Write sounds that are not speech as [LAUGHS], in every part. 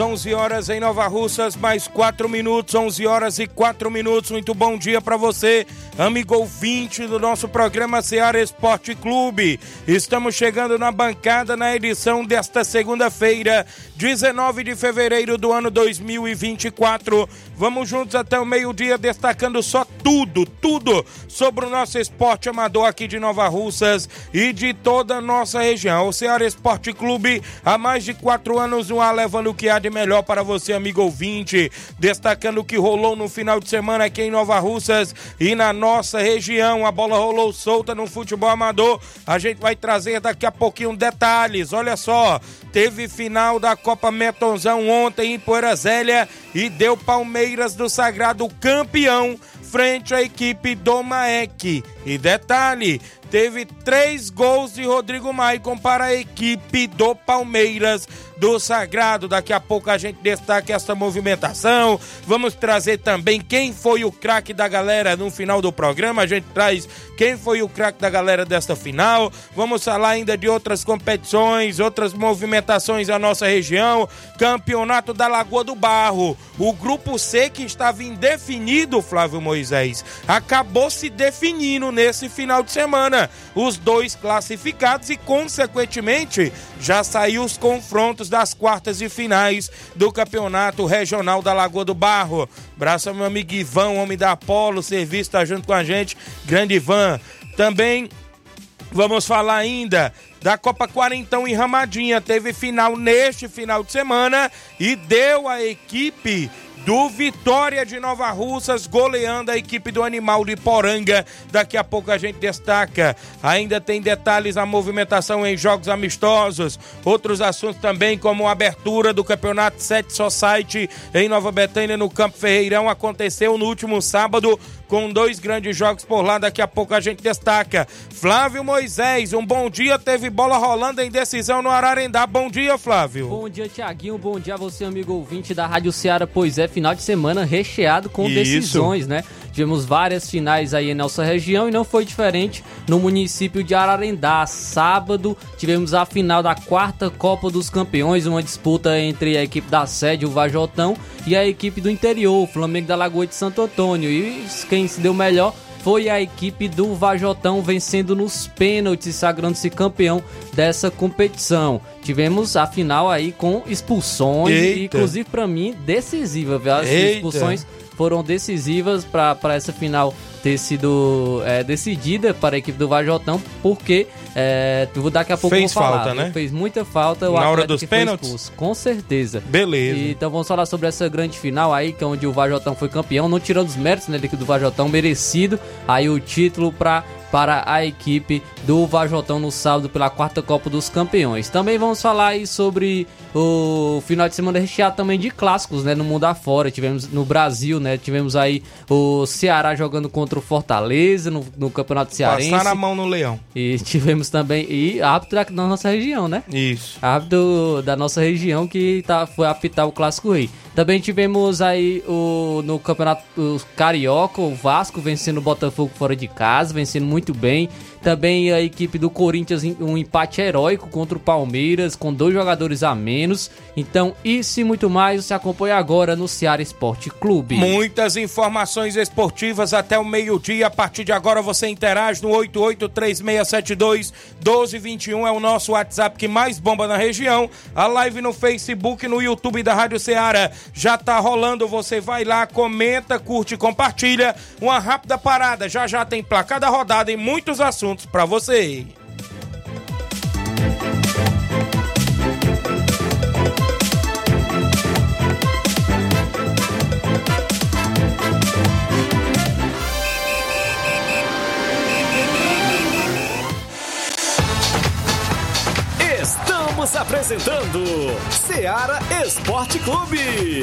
11 horas, 11 horas em Nova Russas, mais 4 minutos, 11 horas e 4 minutos. Muito bom dia para você, amigo ouvinte do nosso programa Seara Esporte Clube. Estamos chegando na bancada na edição desta segunda-feira, 19 de fevereiro do ano 2024. Vamos juntos até o meio-dia destacando só tudo, tudo sobre o nosso esporte amador aqui de Nova Russas e de toda a nossa região. O Seara Esporte Clube há mais de quatro anos no ar levando o que há de melhor para você, amigo ouvinte, destacando o que rolou no final de semana aqui em Nova Russas e na nossa região. A bola rolou solta no futebol amador. A gente vai trazer daqui a pouquinho detalhes. Olha só, teve final da Copa Metonzão ontem em Poeira Zélia e deu Palmeiras do Sagrado campeão frente à equipe do Maek. E detalhe, teve três gols de Rodrigo Maicon para a equipe do Palmeiras do Sagrado. Daqui a pouco a gente destaca essa movimentação. Vamos trazer também quem foi o craque da galera no final do programa. A gente traz quem foi o craque da galera desta final. Vamos falar ainda de outras competições, outras movimentações da nossa região. Campeonato da Lagoa do Barro. O grupo C que estava indefinido, Flávio Moisés, acabou se definindo nesse final de semana. Os dois classificados e, consequentemente, já saiu os confrontos das quartas e finais do Campeonato Regional da Lagoa do Barro. Braço ao meu amigo Ivan, homem da Apolo, serviço tá junto com a gente. Grande Ivan. Também vamos falar ainda da Copa Quarentão em Ramadinha. Teve final neste final de semana e deu a equipe do Vitória de Nova Russas, goleando a equipe do Animal de Poranga. Daqui a pouco a gente destaca. Ainda tem detalhes a movimentação em jogos amistosos. Outros assuntos também, como a abertura do Campeonato 7 Society em Nova Betânia, no Campo Ferreirão, aconteceu no último sábado com dois grandes jogos por lá. Daqui a pouco a gente destaca. Flávio Moisés, um bom dia. Teve bola rolando em decisão no Ararendá. Bom dia, Flávio. Bom dia, Tiaguinho. Bom dia a você, amigo ouvinte da Rádio Ceará. Pois é, final de semana recheado com Isso. decisões, né? Tivemos várias finais aí em nossa região e não foi diferente no município de Ararendá. Sábado tivemos a final da quarta Copa dos Campeões, uma disputa entre a equipe da sede, o Vajotão, e a equipe do interior, o Flamengo da Lagoa de Santo Antônio. E quem se deu melhor foi a equipe do Vajotão vencendo nos pênaltis, sagrando-se campeão dessa competição. Tivemos a final aí com expulsões, Eita. e, inclusive para mim decisiva, viu? As Eita. expulsões foram decisivas para essa final ter sido é, decidida para a equipe do Vajotão, porque é, vou daqui a pouco Fez vou falar, falta, né? Fez muita falta o Na hora dos pênaltis? com certeza. Beleza. E, então vamos falar sobre essa grande final aí, que é onde o Vajotão foi campeão, não tirando os méritos né, da equipe do Vajotão, merecido aí o título para para a equipe do Vajotão no sábado pela quarta Copa dos Campeões. Também vamos falar aí sobre o final de semana recheado também de clássicos, né, no mundo afora. Tivemos no Brasil, né, tivemos aí o Ceará jogando contra o Fortaleza no, no Campeonato Cearense. Passar a mão no leão. E tivemos também e árbitro da da nossa região, né? Isso. árbitro da nossa região que tá, foi apitar o Clássico Rei. Também tivemos aí o, no Campeonato o Carioca, o Vasco vencendo o Botafogo fora de casa, vencendo muito bem. Também a equipe do Corinthians, um empate heróico contra o Palmeiras, com dois jogadores a menos. Então, isso e muito mais você acompanha agora no Ceará Esporte Clube. Muitas informações esportivas até o meio-dia. A partir de agora você interage no 883672 1221 é o nosso WhatsApp que mais bomba na região. A live no Facebook, no YouTube da Rádio Ceará já tá rolando. Você vai lá, comenta, curte compartilha. Uma rápida parada. Já já tem placar da rodada e muitos assuntos para você. Estamos apresentando Seara Esporte Clube.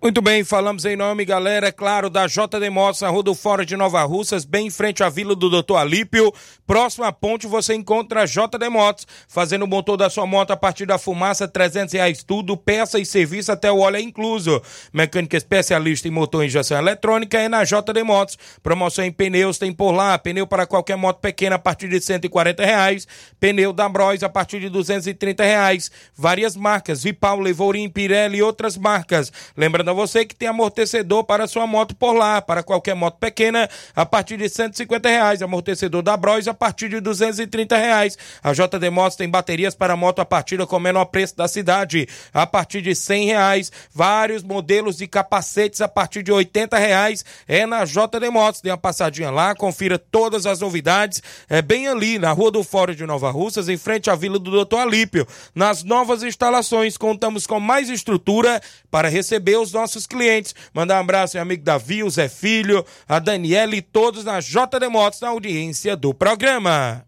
Muito bem, falamos em nome, galera, é claro, da JD Motos, na Rua do Fora de Nova Russas, bem em frente à Vila do Doutor Alípio. Próximo à ponte você encontra a JD Motos, fazendo o motor da sua moto a partir da fumaça, 300 reais tudo, peça e serviço até o óleo é incluso. Mecânica especialista em motor e injeção eletrônica é na JD Motos. Promoção em pneus tem por lá, pneu para qualquer moto pequena a partir de 140 reais, pneu da Bros a partir de 230 reais. Várias marcas, Vipau, Levorim, Pirelli e outras marcas. Lembrando você que tem amortecedor para sua moto por lá, para qualquer moto pequena, a partir de 150 reais. Amortecedor da Bros a partir de 230 reais. A JD Motos tem baterias para moto a partir com o menor preço da cidade, a partir de 100 reais. Vários modelos de capacetes a partir de 80 reais. É na JD Motos. Dê uma passadinha lá, confira todas as novidades. É bem ali, na Rua do Fórum de Nova Russas, em frente à Vila do Doutor Alípio. Nas novas instalações, contamos com mais estrutura para receber os nossos clientes. Mandar um abraço ao amigo Davi, o Zé Filho, a Daniela e todos na JD Motos na audiência do programa.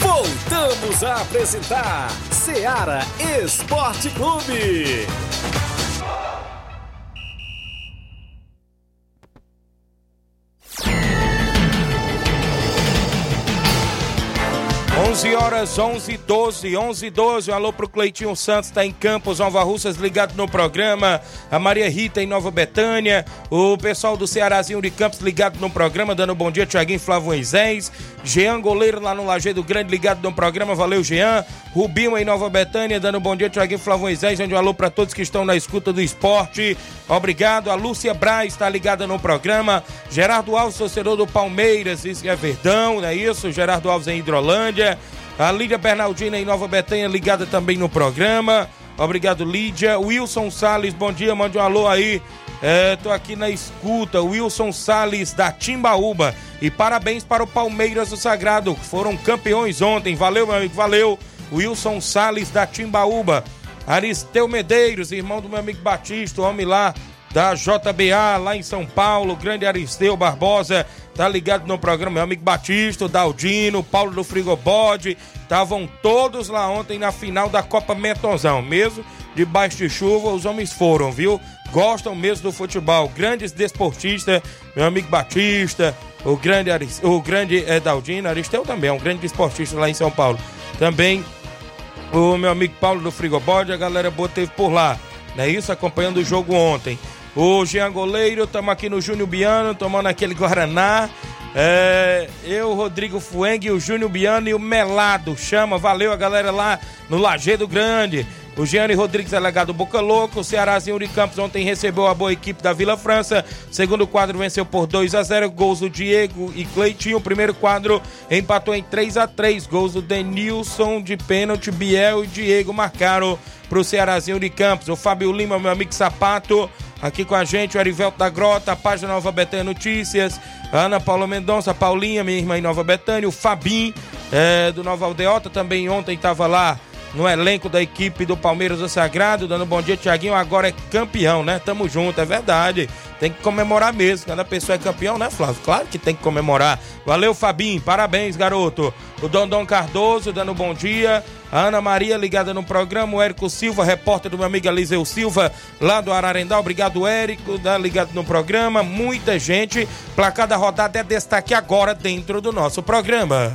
Voltamos a apresentar Seara Esporte Clube. 11 horas 11 12 11 12 um alô pro Cleitinho Santos tá em Campos Nova Russas ligado no programa. A Maria Rita em Nova Betânia. O pessoal do Cearazinho de Campos ligado no programa dando bom dia Tiaguinho Flávio Moisés. Jean Goleiro lá no Lajeado Grande ligado no programa. Valeu Jean. Rubinho em Nova Betânia dando bom dia Tiaguinho Flávio Moisés. Um alô para todos que estão na escuta do esporte. Obrigado. A Lúcia Braz está ligada no programa. Gerardo Alves torcedor do Palmeiras isso é Verdão não é isso? Gerardo Alves em Hidrolândia a Lídia Bernardina em Nova Betânia ligada também no programa. Obrigado, Lídia. Wilson Sales, bom dia, mande um alô aí. É, tô aqui na escuta, Wilson Sales da Timbaúba. E parabéns para o Palmeiras do Sagrado, que foram campeões ontem. Valeu, meu amigo, valeu. Wilson Sales da Timbaúba. Aristeu Medeiros, irmão do meu amigo Batista, homem lá da JBA lá em São Paulo, grande Aristeu Barbosa, tá ligado no programa, meu amigo Batista, Daldino, Paulo do Frigobode, estavam todos lá ontem na final da Copa Metonzão, mesmo debaixo de chuva, os homens foram, viu? Gostam mesmo do futebol, grandes desportistas, meu amigo Batista, o grande, Aris, o grande é, Daldino, Aristeu também é um grande desportista lá em São Paulo. Também o meu amigo Paulo do Frigobode, a galera boa teve por lá, é isso? Acompanhando o jogo ontem. O Jean Goleiro, estamos aqui no Júnior Biano, tomando aquele Guaraná. É, eu, Rodrigo Fueng, o Júnior Biano e o Melado. Chama, valeu a galera lá no Lagedo Grande. O Gianni Rodrigues é legado Boca Louco. O Cearazinho de Campos ontem recebeu a boa equipe da Vila França. Segundo quadro venceu por 2 a 0 Gols do Diego e Cleitinho. Primeiro quadro empatou em 3 a 3 Gols do Denilson de pênalti. Biel e Diego marcaram para o Cearazinho de Campos. O Fábio Lima, meu amigo Sapato, aqui com a gente. O Arivelto da Grota, a página Nova Betânia Notícias. Ana Paula Mendonça, Paulinha, minha irmã em Nova Betânia. O Fabim, é, do Nova Aldeota, também ontem estava lá no elenco da equipe do Palmeiras do Sagrado, dando bom dia, Tiaguinho. Agora é campeão, né? Tamo junto, é verdade. Tem que comemorar mesmo. Quando a pessoa é campeão, né, Flávio? Claro que tem que comemorar. Valeu, Fabinho. Parabéns, garoto. O Dondon Cardoso dando bom dia. A Ana Maria ligada no programa. O Érico Silva, repórter do meu amigo Eliseu Silva, lá do Ararendá. Obrigado, Érico, tá ligado no programa. Muita gente. Placar da rodada é destaque agora dentro do nosso programa.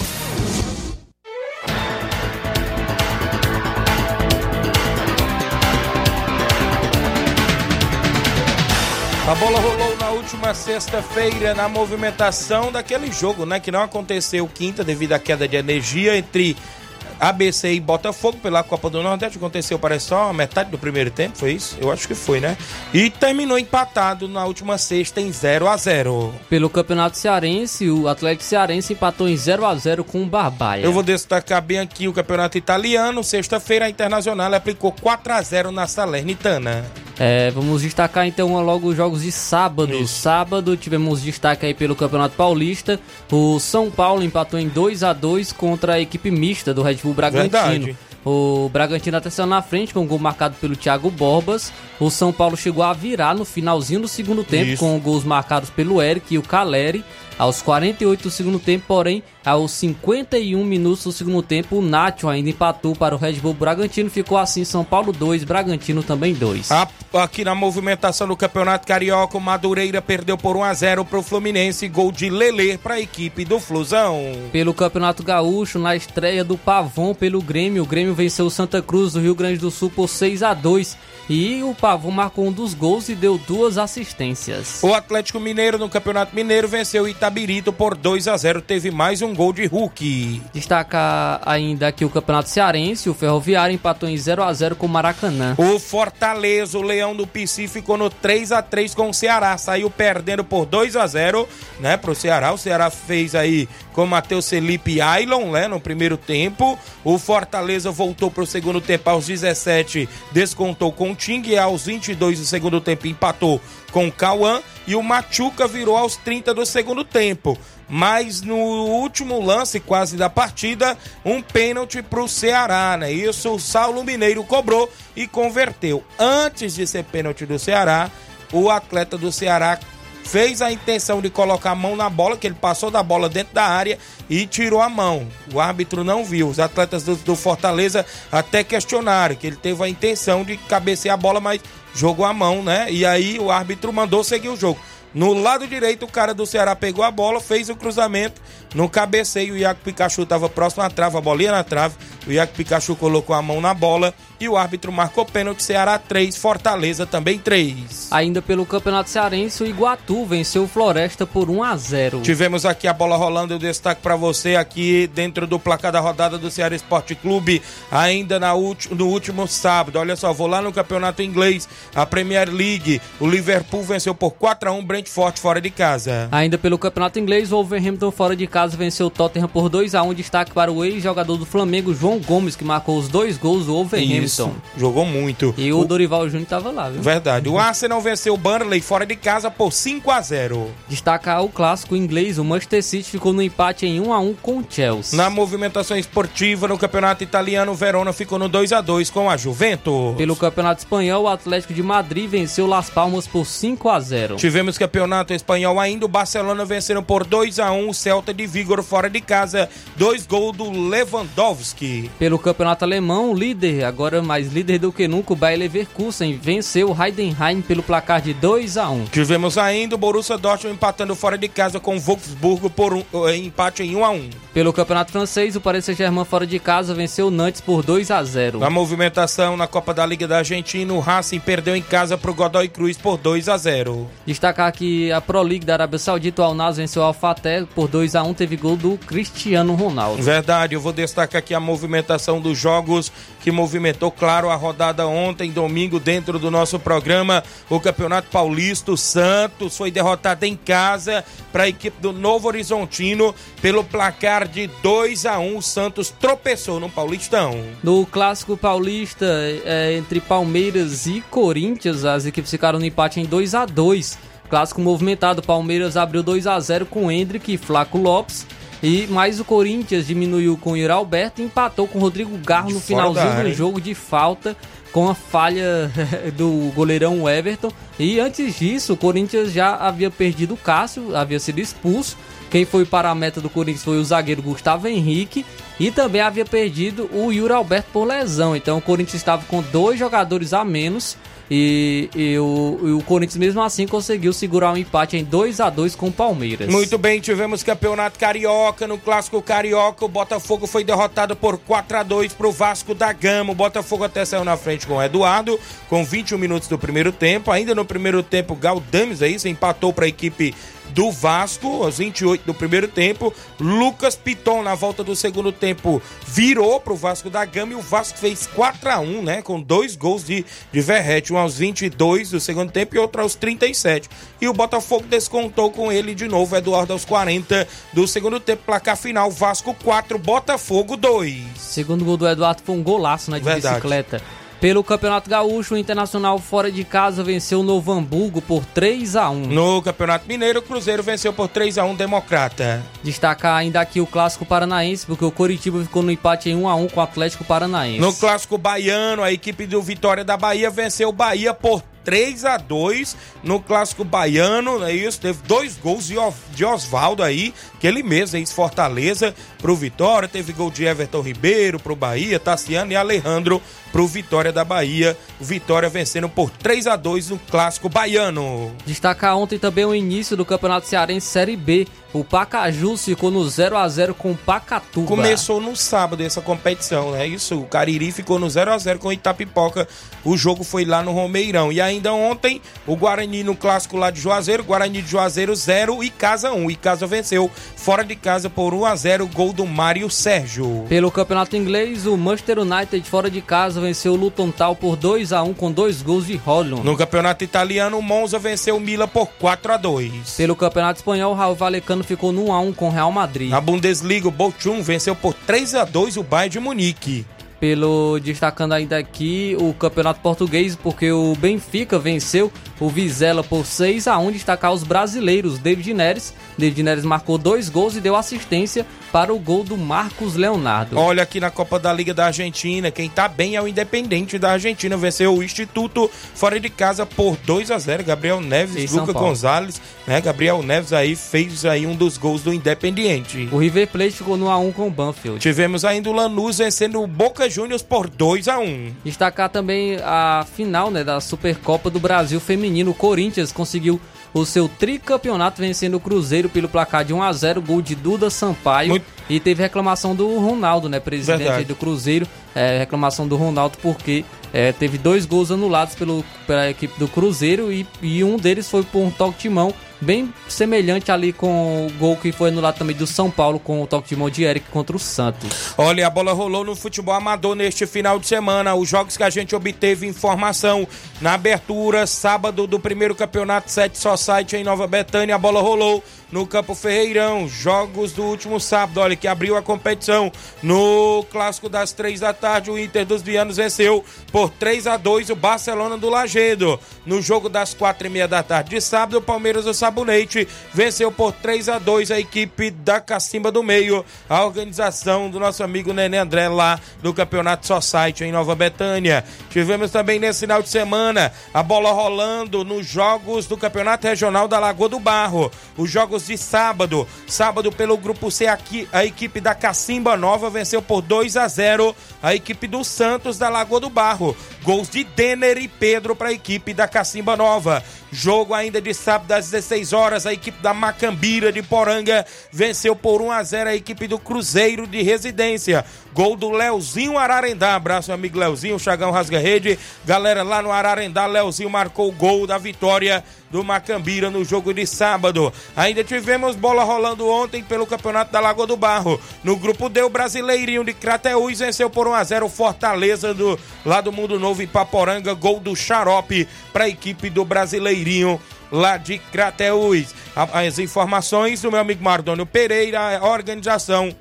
A bola rolou na última sexta-feira na movimentação daquele jogo, né? Que não aconteceu quinta devido à queda de energia entre ABC e Botafogo pela Copa do Nordeste. Aconteceu, parece só a metade do primeiro tempo, foi isso? Eu acho que foi, né? E terminou empatado na última sexta em 0 a 0 Pelo Campeonato Cearense, o Atlético Cearense empatou em 0 a 0 com o Barbaia. Eu vou destacar bem aqui o Campeonato Italiano. Sexta-feira, a Internacional aplicou 4 a 0 na Salernitana. É, vamos destacar então logo os jogos de sábado. Isso. Sábado tivemos destaque aí pelo Campeonato Paulista. O São Paulo empatou em 2 a 2 contra a equipe mista do Red Bull Bragantino. Verdade. O Bragantino até saiu na frente com um gol marcado pelo Thiago Borbas. O São Paulo chegou a virar no finalzinho do segundo tempo Isso. com gols marcados pelo Eric e o Caleri. Aos 48 do segundo tempo, porém, aos 51 minutos do segundo tempo, o Nacho ainda empatou para o Red Bull Bragantino. Ficou assim São Paulo 2, Bragantino também 2. A- Aqui na movimentação do Campeonato Carioca, o Madureira perdeu por 1 a 0 pro Fluminense, gol de Lelê para a equipe do Flusão. Pelo Campeonato Gaúcho, na estreia do Pavão pelo Grêmio, o Grêmio venceu o Santa Cruz do Rio Grande do Sul por 6 a 2 e o Pavão marcou um dos gols e deu duas assistências. O Atlético Mineiro no Campeonato Mineiro venceu o Itabirito por 2 a 0 teve mais um gol de Hulk. Destacar ainda aqui o Campeonato Cearense, o Ferroviário empatou em 0 a 0 com o Maracanã. O Fortaleza, o Leão do Pici, ficou no 3 a 3 com o Ceará. Saiu perdendo por 2 a 0 né, pro Ceará. O Ceará fez aí com o Matheus Felipe e Ailon, né, no primeiro tempo. O Fortaleza voltou pro segundo tempo aos 17, descontou com o Ting. E aos 22 do segundo tempo empatou com o Cauã. E o Machuca virou aos 30 do segundo tempo. Mas no último lance quase da partida, um pênalti pro Ceará, né? Isso o Saulo Mineiro cobrou e converteu. Antes de ser pênalti do Ceará, o atleta do Ceará fez a intenção de colocar a mão na bola, que ele passou da bola dentro da área e tirou a mão. O árbitro não viu. Os atletas do, do Fortaleza até questionaram que ele teve a intenção de cabecear a bola, mas jogou a mão, né? E aí o árbitro mandou seguir o jogo. No lado direito, o cara do Ceará pegou a bola, fez o cruzamento. No cabeceio, o Iaco Pikachu estava próximo à trave, a bolinha na trave. O Iaco Pikachu colocou a mão na bola e o árbitro marcou pênalti. Ceará 3, Fortaleza também 3. Ainda pelo Campeonato Cearense, o Iguatu venceu o Floresta por 1 a 0. Tivemos aqui a bola rolando, eu destaque para você aqui dentro do placar da rodada do Ceará Esporte Clube, ainda na ulti- no último sábado. Olha só, vou lá no campeonato inglês, a Premier League. O Liverpool venceu por 4 a 1 Brentford fora de casa. Ainda pelo Campeonato Inglês, o Wolverhampton fora de casa casa venceu o Tottenham por 2 a 1 Destaque para o ex-jogador do Flamengo, João Gomes, que marcou os dois gols do Wolverhampton. Jogou muito. E o, Dorival Júnior estava lá, viu? Verdade. O Arsenal venceu o Burnley fora de casa por 5 a 0 Destacar o clássico inglês, o Manchester City ficou no empate em 1 a 1 com o Chelsea. Na movimentação esportiva no Campeonato Italiano, o Verona ficou no 2 a 2 com a Juventus. Pelo Campeonato Espanhol, o Atlético de Madrid venceu Las Palmas por 5 a 0 Tivemos Campeonato Espanhol ainda, o Barcelona vencendo por 2 a 1 o Celta de Vigor fora de casa, dois gols do Lewandowski. Pelo Campeonato Alemão, o líder, agora mais líder do que nunca, o Bayer Leverkusen venceu o Heidenheim pelo placar de 2 a 1 Tivemos ainda o Borussia Dortmund empatando fora de casa com o Wolfsburgo por um, eh, empate em 1 a 1 Pelo Campeonato Francês, o Paris Saint-Germain fora de casa venceu o Nantes por 2 a 0 Na movimentação na Copa da Liga da Argentina, o Racing perdeu em casa para o Godoy Cruz por 2 a 0 Destacar que a Pro League da Arábia Saudita, o Al Nassr venceu o Al-Fateh por 2 a 1 teve gol do Cristiano Ronaldo. Verdade, eu vou destacar aqui a movimentação dos jogos que movimentou, claro, a rodada ontem, domingo, dentro do nosso programa. O Campeonato Paulista, o Santos foi derrotado em casa para a equipe do Novo Horizontino pelo placar de 2 a 1 O Santos tropeçou no Paulistão. No clássico paulista, é, entre Palmeiras e Corinthians, as equipes ficaram no empate em 2 a 2 Clássico movimentado, Palmeiras abriu 2 a 0 com Hendrick e Flaco Lopes. E mais o Corinthians diminuiu com o Ira Alberto e empatou com o Rodrigo Garro no finalzinho do jogo de falta com a falha [LAUGHS] do goleirão Everton. E antes disso, o Corinthians já havia perdido o Cássio, havia sido expulso. Quem foi para a meta do Corinthians foi o zagueiro Gustavo Henrique. E também havia perdido o Yuri Alberto por lesão. Então o Corinthians estava com dois jogadores a menos. E, e, o, e, o, Corinthians mesmo assim conseguiu segurar um empate em 2 a 2 com o Palmeiras. Muito bem, tivemos campeonato carioca. No clássico carioca, o Botafogo foi derrotado por 4 a 2 para o Vasco da Gama. O Botafogo até saiu na frente com o Eduardo, com 21 minutos do primeiro tempo. Ainda no primeiro tempo, Galdames aí se empatou para a equipe do Vasco, aos 28 do primeiro tempo. Lucas Piton, na volta do segundo tempo, virou pro Vasco da Gama e o Vasco fez 4 a 1 né? Com dois gols de, de Verrete, um aos 22 do segundo tempo e outro aos 37. E o Botafogo descontou com ele de novo, Eduardo, aos 40 do segundo tempo. Placar final: Vasco 4, Botafogo 2. Segundo gol do Eduardo foi um golaço na de Verdade. bicicleta. Pelo Campeonato Gaúcho, o Internacional fora de casa venceu o Novo Hamburgo por 3 a 1 No Campeonato Mineiro, o Cruzeiro venceu por 3 a 1 Democrata. Destacar ainda aqui o Clássico Paranaense, porque o Coritiba ficou no empate em 1 a 1 com o Atlético Paranaense. No Clássico Baiano, a equipe do Vitória da Bahia venceu o Bahia por 3 a 2 no clássico baiano, é isso? Teve dois gols de, de Oswaldo aí, que ele mesmo, ex Fortaleza, pro Vitória, teve gol de Everton Ribeiro pro Bahia, Tassiano e Alejandro pro Vitória da Bahia. Vitória vencendo por 3 a 2 no clássico baiano. Destacar ontem também o início do Campeonato Cearense Série B. O Pacajus ficou no 0 a 0 com o Pacatuba. Começou no sábado essa competição, né? Isso, o Cariri ficou no 0 a 0 com o Itapipoca. O jogo foi lá no Romeirão. E ainda ontem, o Guarani no clássico lá de Juazeiro, Guarani de Juazeiro 0 e Casa 1. E Casa venceu fora de casa por 1 a 0, gol do Mário Sérgio. Pelo Campeonato Inglês, o Manchester United fora de casa venceu o Luton Town por 2 a 1 com dois gols de Holland. No Campeonato Italiano, o Monza venceu o Mila por 4 a 2. Pelo Campeonato Espanhol, o Raul Valecano ficou no 1 a 1 com o Real Madrid. Na Bundesliga, o Bochum venceu por 3 a 2 o Bayern de Munique pelo destacando ainda aqui o Campeonato Português, porque o Benfica venceu o Vizela por 6 a 1 destacar os brasileiros. David Neres, David Neres marcou dois gols e deu assistência para o gol do Marcos Leonardo. Olha aqui na Copa da Liga da Argentina, quem tá bem é o Independente da Argentina, venceu o Instituto fora de casa por 2 a 0. Gabriel Neves, Luca Gonzalez, né? Gabriel Neves aí fez aí um dos gols do Independiente. O River Plate ficou no a 1 com o Banfield. Tivemos ainda o Lanús vencendo o Boca Juniors por 2 a 1. Destacar também a final, né, da Supercopa do Brasil feminino. O Corinthians conseguiu o seu tricampeonato vencendo o Cruzeiro pelo placar de 1 a 0 gol de Duda Sampaio. Muito... E teve reclamação do Ronaldo, né, presidente do Cruzeiro, é, reclamação do Ronaldo porque é, teve dois gols anulados pelo, pela equipe do Cruzeiro e, e um deles foi por um toque de mão bem semelhante ali com o gol que foi anulado também do São Paulo com o toque de mão de Eric contra o Santos. Olha, a bola rolou no futebol amador neste final de semana. Os jogos que a gente obteve informação na abertura, sábado do primeiro campeonato 7 só site em Nova Betânia, a bola rolou no Campo Ferreirão. Jogos do último sábado, olha, que abriu a competição. No clássico das três da tarde, o Inter dos Vianos venceu por 3 a 2 o Barcelona do Lagedo. No jogo das quatro e meia da tarde de sábado, o Palmeiras do Sabonete venceu por 3 a 2 a equipe da Cacimba do Meio, a organização do nosso amigo Nenê André lá do Campeonato Society em Nova Betânia. Tivemos também nesse final de semana a bola rolando nos jogos do Campeonato Regional da Lagoa do Barro. Os jogos de sábado. Sábado, pelo grupo C, aqui, a equipe da Cacimba Nova venceu por 2 a 0 a equipe do Santos da Lagoa do Barro. Gols de Denner e Pedro para a equipe da Cacimba Nova. Jogo ainda de sábado às 16 horas, a equipe da Macambira de Poranga venceu por 1 a 0 a equipe do Cruzeiro de Residência. Gol do Leozinho Ararendá. Abraço, amigo Leozinho, Chagão Rasga Rede. Galera lá no Ararendá, Leozinho marcou o gol da vitória do Macambira no jogo de sábado. Ainda tivemos bola rolando ontem pelo Campeonato da Lagoa do Barro. No grupo D, o Brasileirinho de Crateús venceu por 1 a 0 Fortaleza do lá do Mundo Novo em Paporanga, gol do Xarope para a equipe do Brasileirinho lá de Crateús. As informações do meu amigo Mardônio Pereira, a organização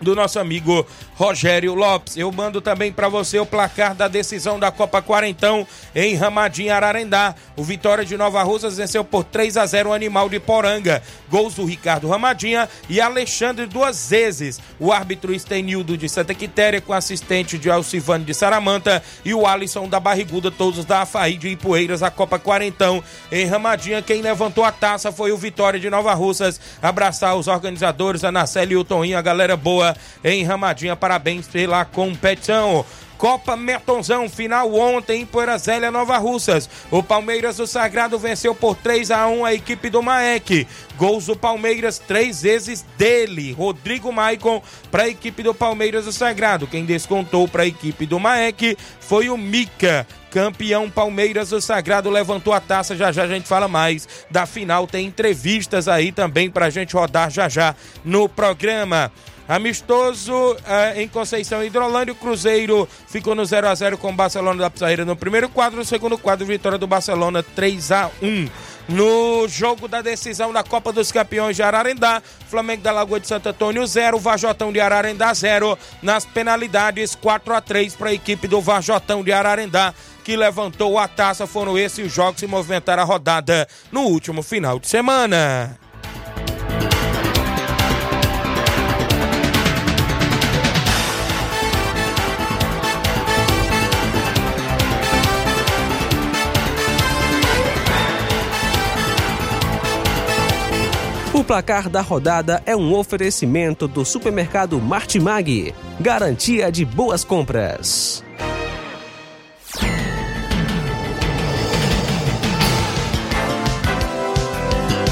do nosso amigo Rogério Lopes. Eu mando também para você o placar da decisão da Copa Quarentão em Ramadinho, Ararendá. O Vitória de Nova Russas venceu por 3 a 0 o Animal de Poranga. Gols do Ricardo Ramadinha e Alexandre duas vezes. O árbitro Estenildo de Santa Quitéria com assistente de Alcivane de Saramanta e o Alisson da Barriguda, todos da Afaí de Ipueiras, a Copa Quarentão em Ramadinha. Quem levantou a taça foi o Vitória de Nova Russas. Abraçar os organizadores, a Nacelle e o Toninho, a galera boa em Ramadinha Parabéns pela competição. Copa Metonzão, final ontem em Poeira Zélia, Nova Russas. O Palmeiras do Sagrado venceu por 3 a 1 a equipe do Maek. Gols do Palmeiras três vezes dele, Rodrigo Maicon, para a equipe do Palmeiras do Sagrado. Quem descontou para a equipe do Maek foi o Mica. Campeão Palmeiras do Sagrado levantou a taça. Já já a gente fala mais da final. Tem entrevistas aí também para a gente rodar já já no programa. Amistoso uh, em Conceição Hidrolândia, o Cruzeiro ficou no 0 a 0 com o Barcelona da Pizarreira no primeiro quadro, no segundo quadro, vitória do Barcelona 3 a 1. No jogo da decisão da Copa dos Campeões de Ararendá, Flamengo da Lagoa de Santo Antônio 0, Vajotão de Ararendá 0. Nas penalidades, 4 a 3 para a equipe do Vajotão de Ararendá, que levantou a taça. Foram esses os jogos que movimentaram a rodada no último final de semana. Placar da rodada é um oferecimento do supermercado Martimag, garantia de boas compras.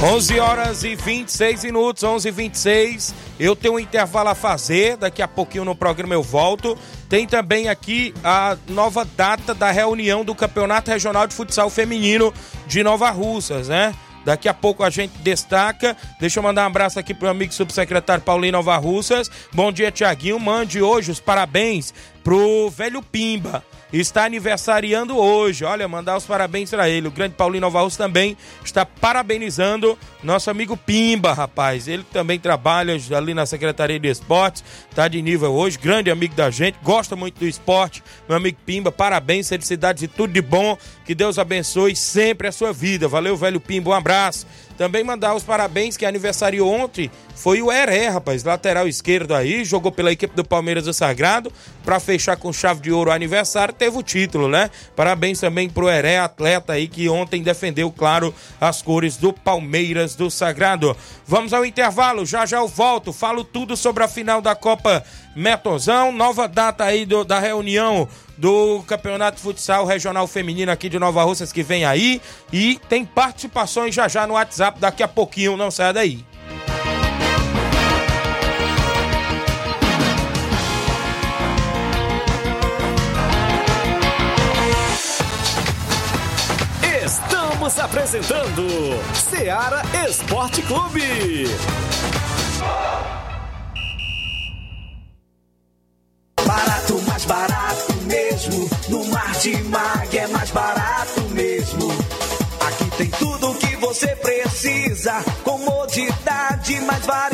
11 horas e 26 minutos, 11 e 26. Eu tenho um intervalo a fazer, daqui a pouquinho no programa eu volto. Tem também aqui a nova data da reunião do Campeonato Regional de Futsal Feminino de Nova Russas, né? Daqui a pouco a gente destaca. Deixa eu mandar um abraço aqui pro amigo subsecretário Paulinho Nova Russas. Bom dia, Tiaguinho. Mande hoje os parabéns pro velho Pimba está aniversariando hoje. Olha, mandar os parabéns para ele. O grande Paulinho Novaus também está parabenizando nosso amigo Pimba, rapaz. Ele também trabalha ali na Secretaria de Esportes, tá de nível hoje, grande amigo da gente, gosta muito do esporte. Meu amigo Pimba, parabéns, felicidades e tudo de bom. Que Deus abençoe sempre a sua vida. Valeu, velho Pimba, um abraço. Também mandar os parabéns que aniversário ontem foi o Heré, rapaz, lateral esquerdo aí, jogou pela equipe do Palmeiras do Sagrado para fechar com chave de ouro o aniversário, teve o título, né? Parabéns também pro Heré, atleta aí que ontem defendeu, claro, as cores do Palmeiras do Sagrado. Vamos ao intervalo, já já eu volto, falo tudo sobre a final da Copa Metozão, nova data aí do, da reunião do Campeonato Futsal Regional Feminino aqui de Nova Russas que vem aí. E tem participações já já no WhatsApp daqui a pouquinho, não saia daí. Estamos apresentando Seara Esporte Clube. Barato, mais barato mesmo. No Martimag é mais barato mesmo. Aqui tem tudo o que você precisa. Comodidade mais variedade.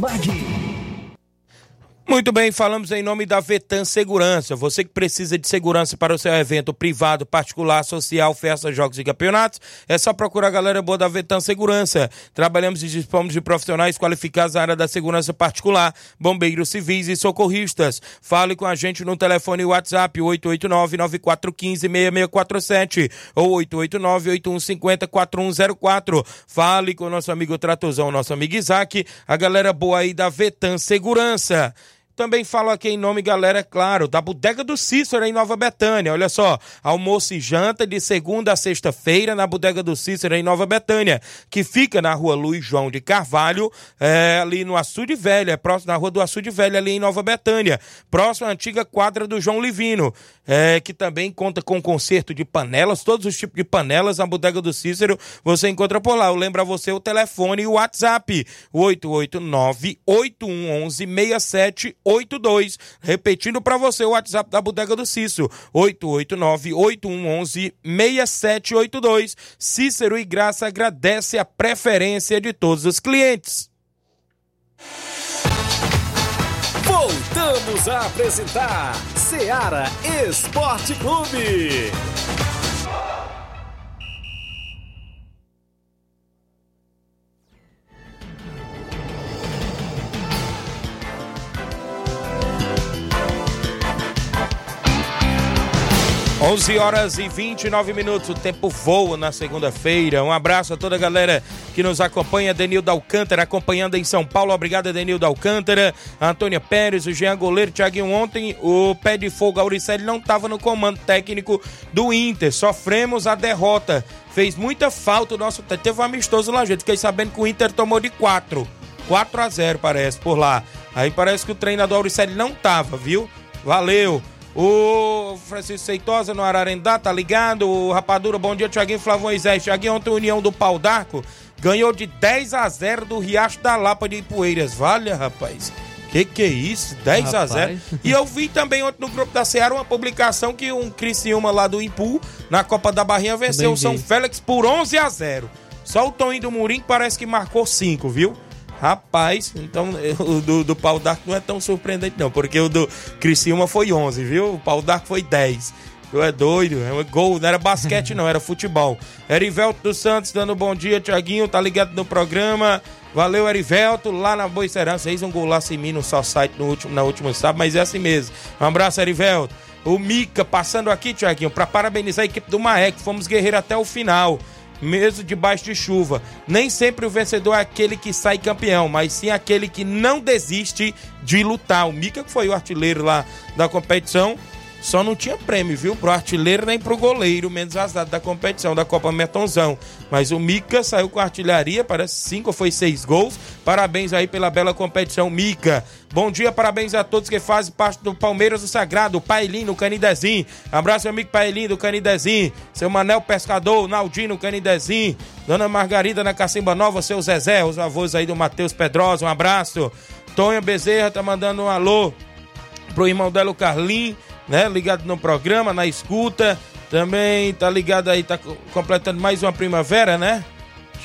Mag. Muito bem, falamos em nome da Vetan Segurança. Você que precisa de segurança para o seu evento privado, particular, social, festas, jogos e campeonatos, é só procurar a galera boa da Vetan Segurança. Trabalhamos e dispomos de profissionais qualificados na área da segurança particular, bombeiros civis e socorristas. Fale com a gente no telefone WhatsApp 889-9415-6647 ou 889-8150-4104. Fale com o nosso amigo Tratozão, nosso amigo Isaac, a galera boa aí da Vetan Segurança. Também falo aqui em nome, galera, é claro, da Bodega do Cícero em Nova Betânia. Olha só, almoço e janta de segunda a sexta-feira na Bodega do Cícero em Nova Betânia, que fica na rua Luiz João de Carvalho, é, ali no Açude Velho, é próximo da rua do Açude Velho, ali em Nova Betânia, próximo à antiga quadra do João Livino, é, que também conta com conserto de panelas, todos os tipos de panelas na Bodega do Cícero, você encontra por lá. Eu lembro a você o telefone e o WhatsApp, 889 8111 67 82. Repetindo para você o WhatsApp da Bodega do Cícero, 889-8111-6782. Cícero e Graça agradece a preferência de todos os clientes. Voltamos a apresentar Seara Esporte Clube. 11 horas e 29 minutos, o tempo voa na segunda-feira. Um abraço a toda a galera que nos acompanha. Denildo Alcântara acompanhando em São Paulo. Obrigado, Denildo Alcântara. Antônia Pérez, o Jean Goleiro, Thiaguinho. Ontem o pé de fogo Auricelli não estava no comando técnico do Inter. Sofremos a derrota. Fez muita falta o nosso. Teve um amistoso lá, gente. Fiquei sabendo que o Inter tomou de 4. 4 a 0 parece, por lá. Aí parece que o treinador Auricelli não tava, viu? Valeu. O Francisco Seitosa no Ararendá, tá ligado? O Rapadura, bom dia, Tiaguinho Flávio Moisés. Tiaguinho, ontem a União do Pau d'Arco ganhou de 10 a 0 do Riacho da Lapa de Ipueiras. Valha, rapaz. Que que é isso? 10 Rapaz. a 0 E eu vi também ontem no grupo da Ceará uma publicação que um Criciúma lá do Impu, na Copa da Barrinha, venceu Bem o São. Félix por 11 a 0 Só o Toninho do Murim que parece que marcou 5, viu? Rapaz, então o do, do Pau d'Arco não é tão surpreendente não, porque o do Criciúma foi 11, viu? O Pau d'Arco foi 10. Tu é doido, é um gol, não era basquete [LAUGHS] não, era futebol. Erivelto dos Santos dando bom dia, Tiaguinho, tá ligado no programa. Valeu, Erivelto, lá na Boa Serança, fez um golaço em mim no só site no último, na última sábado, mas é assim mesmo. Um abraço, Erivelto. O Mica passando aqui, Tiaguinho, para parabenizar a equipe do Maek, fomos guerreiros até o final mesmo debaixo de chuva. Nem sempre o vencedor é aquele que sai campeão, mas sim aquele que não desiste de lutar. O Mica, que foi o artilheiro lá da competição, só não tinha prêmio, viu? Pro artilheiro nem pro goleiro, menos azar da competição da Copa Metonzão. Mas o Mica saiu com artilharia, parece cinco ou foi seis gols. Parabéns aí pela bela competição, Mica. Bom dia, parabéns a todos que fazem parte do Palmeiras do Sagrado, o Pailinho no Canidezinho. Abraço, meu amigo Pailinho do Canidezinho. Seu Manel Pescador, Naldinho no Canidezinho. Dona Margarida na Cacimba Nova, seu Zezé, os avós aí do Matheus Pedrosa, um abraço. Tonha Bezerra tá mandando um alô pro irmão dela, o Carlinho, né? Ligado no programa, na escuta. Também tá ligado aí, tá co- completando mais uma primavera, né?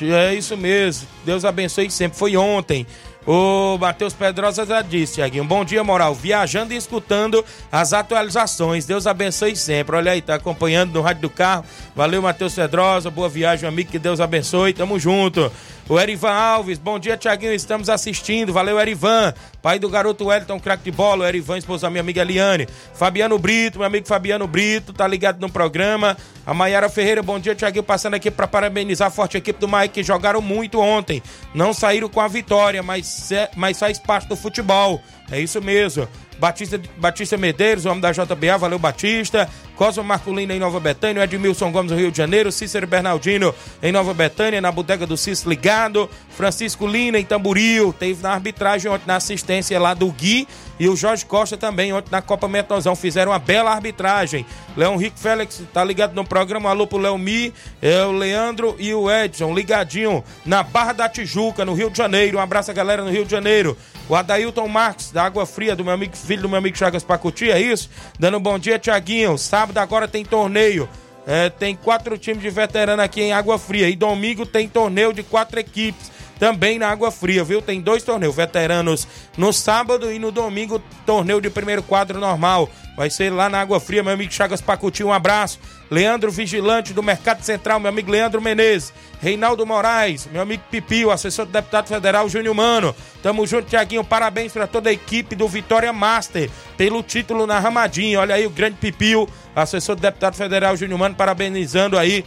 É isso mesmo. Deus abençoe sempre. Foi ontem. O Matheus Pedrosa já disse, Tiaguinho. Bom dia, moral. Viajando e escutando as atualizações. Deus abençoe sempre. Olha aí, tá acompanhando no rádio do carro. Valeu, Matheus Pedrosa. Boa viagem, amigo. Que Deus abençoe. Tamo junto. O Erivan Alves, bom dia, Tiaguinho. Estamos assistindo. Valeu, Erivan. Pai do garoto Wellington, craque de bola. O Erivan, esposa da minha amiga Eliane. Fabiano Brito, meu amigo Fabiano Brito, tá ligado no programa. A Maiara Ferreira, bom dia, Tiaguinho. Passando aqui para parabenizar a forte equipe do Mike, que jogaram muito ontem. Não saíram com a vitória, mas, é- mas faz parte do futebol. É isso mesmo. Batista, Batista Medeiros, o homem da JBA, valeu Batista. Cosmo Marculino em Nova Betânia, Edmilson Gomes no Rio de Janeiro, Cícero Bernardino em Nova Betânia, na bodega do Cícero ligado, Francisco Lina em Tamburil, teve na arbitragem ontem na assistência lá do Gui e o Jorge Costa também ontem na Copa Metozão fizeram uma bela arbitragem. Leão Rico Félix tá ligado no programa, alô pro Léo Mi, é, o Leandro e o Edson ligadinho na Barra da Tijuca, no Rio de Janeiro. Um abraço a galera no Rio de Janeiro. O Adailton Marques, da Água Fria, do meu amigo, filho do meu amigo Chagas Pacuti, é isso? Dando um bom dia, Tiaguinho. Sábado agora tem torneio. É, tem quatro times de veterano aqui em Água Fria. E domingo tem torneio de quatro equipes também na Água Fria, viu? Tem dois torneios, veteranos no sábado e no domingo, torneio de primeiro quadro normal. Vai ser lá na Água Fria, meu amigo Chagas Pacuti, um abraço. Leandro Vigilante do Mercado Central, meu amigo Leandro Menezes. Reinaldo Moraes, meu amigo Pipio, assessor do deputado federal Júnior Mano. Tamo junto, Tiaguinho. Parabéns para toda a equipe do Vitória Master pelo título na Ramadinha. Olha aí o grande Pipio, assessor do deputado federal Júnior Mano, parabenizando aí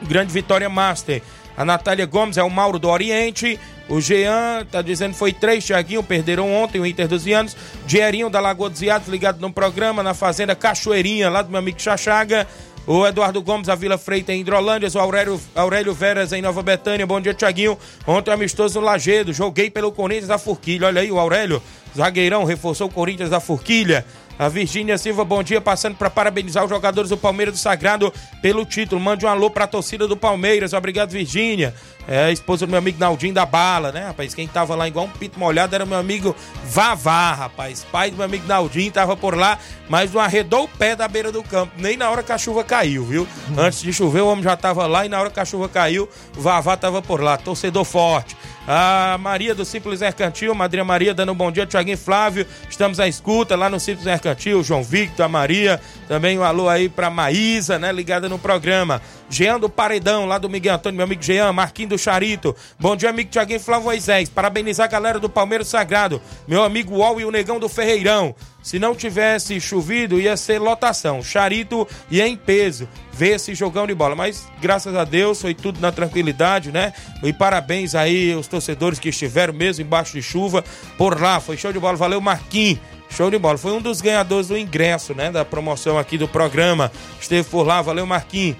o grande Vitória Master. A Natália Gomes é o Mauro do Oriente. O Jean tá dizendo foi três, Tiaguinho, perderam ontem o Inter dos Vianos. Dierinho da Lagoa dos Iados, ligado no programa, na Fazenda Cachoeirinha, lá do meu amigo Chachaga. O Eduardo Gomes, a Vila Freita em Hidrolândia, o Aurélio, Aurélio Veras em Nova Betânia. Bom dia, Tiaguinho. Ontem amistoso no Lagedo, joguei pelo Corinthians da Forquilha. Olha aí o Aurélio, zagueirão, reforçou o Corinthians da Forquilha. A Virgínia Silva, bom dia, passando para parabenizar os jogadores do Palmeiras do Sagrado pelo título. Mande um alô para a torcida do Palmeiras. Obrigado, Virgínia. É a esposa do meu amigo Naldinho da Bala, né, rapaz? Quem tava lá igual um pito molhado era meu amigo Vavá, rapaz. Pai do meu amigo Naldinho tava por lá, mas não arredou o pé da beira do campo, nem na hora que a chuva caiu, viu? Antes de chover, o homem já tava lá e na hora que a chuva caiu, o Vavá tava por lá. Torcedor forte. A Maria do Simples Mercantil, Madrinha Maria dando um bom dia, Tiaguinho Flávio. Estamos à escuta lá no Simples Mercantil, João Victor, a Maria. Também um alô aí pra Maísa, né? Ligada no programa. Jean do Paredão, lá do Miguel Antônio, meu amigo Jean, Marquinho do Charito. Bom dia, amigo Tiaguinho Flávio Moisés. Parabenizar a galera do Palmeiras Sagrado. Meu amigo Uol e o Negão do Ferreirão. Se não tivesse chovido, ia ser lotação. Charito ia em peso ver esse jogão de bola. Mas, graças a Deus, foi tudo na tranquilidade, né? E parabéns aí aos torcedores que estiveram mesmo embaixo de chuva por lá. Foi show de bola. Valeu, Marquinhos. Show de bola. Foi um dos ganhadores do ingresso, né? Da promoção aqui do programa. Esteve por lá. Valeu, Marquinhos.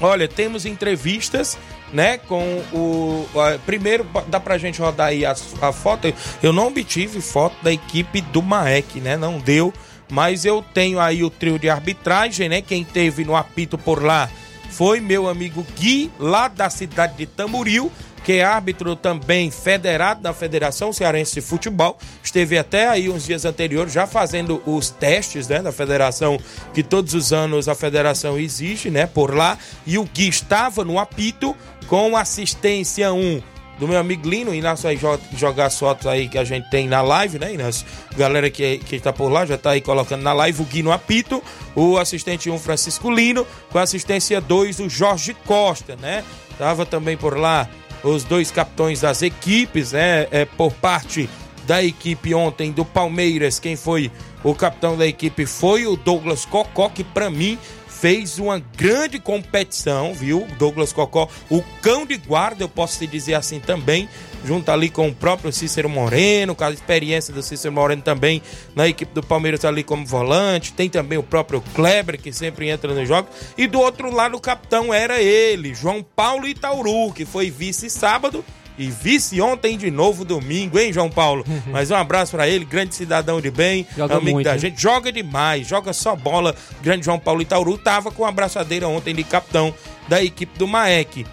Olha, temos entrevistas né, com o... Primeiro, dá pra gente rodar aí a, a foto. Eu não obtive foto da equipe do Maek, né, não deu. Mas eu tenho aí o trio de arbitragem, né, quem teve no apito por lá foi meu amigo Gui, lá da cidade de Tamboril, que é árbitro também federado da Federação Cearense de Futebol. Esteve até aí uns dias anteriores já fazendo os testes né, da federação, que todos os anos a federação exige, né, por lá. E o Gui estava no apito com assistência 1 do meu amigo Lino, nas aí jogar fotos aí que a gente tem na live, né? Nas galera que, que tá por lá já tá aí colocando na live o Gui no apito, o assistente 1 Francisco Lino, com assistência 2 o Jorge Costa, né? Tava também por lá os dois capitões das equipes, né? É, por parte da equipe ontem do Palmeiras, quem foi o capitão da equipe foi o Douglas Cocó, que para mim fez uma grande competição, viu? Douglas Cocó, o cão de guarda, eu posso te dizer assim também, junto ali com o próprio Cícero Moreno, com a experiência do Cícero Moreno também na equipe do Palmeiras ali como volante. Tem também o próprio Kleber, que sempre entra nos jogos. E do outro lado, o capitão era ele, João Paulo Itauru, que foi vice sábado e vice ontem de novo domingo, hein, João Paulo? [LAUGHS] Mas um abraço para ele, grande cidadão de bem, Joga amigo muito, da hein? gente. Joga demais, joga só bola. Grande João Paulo Itauru tava com a abraçadeira ontem de capitão da equipe do Maek.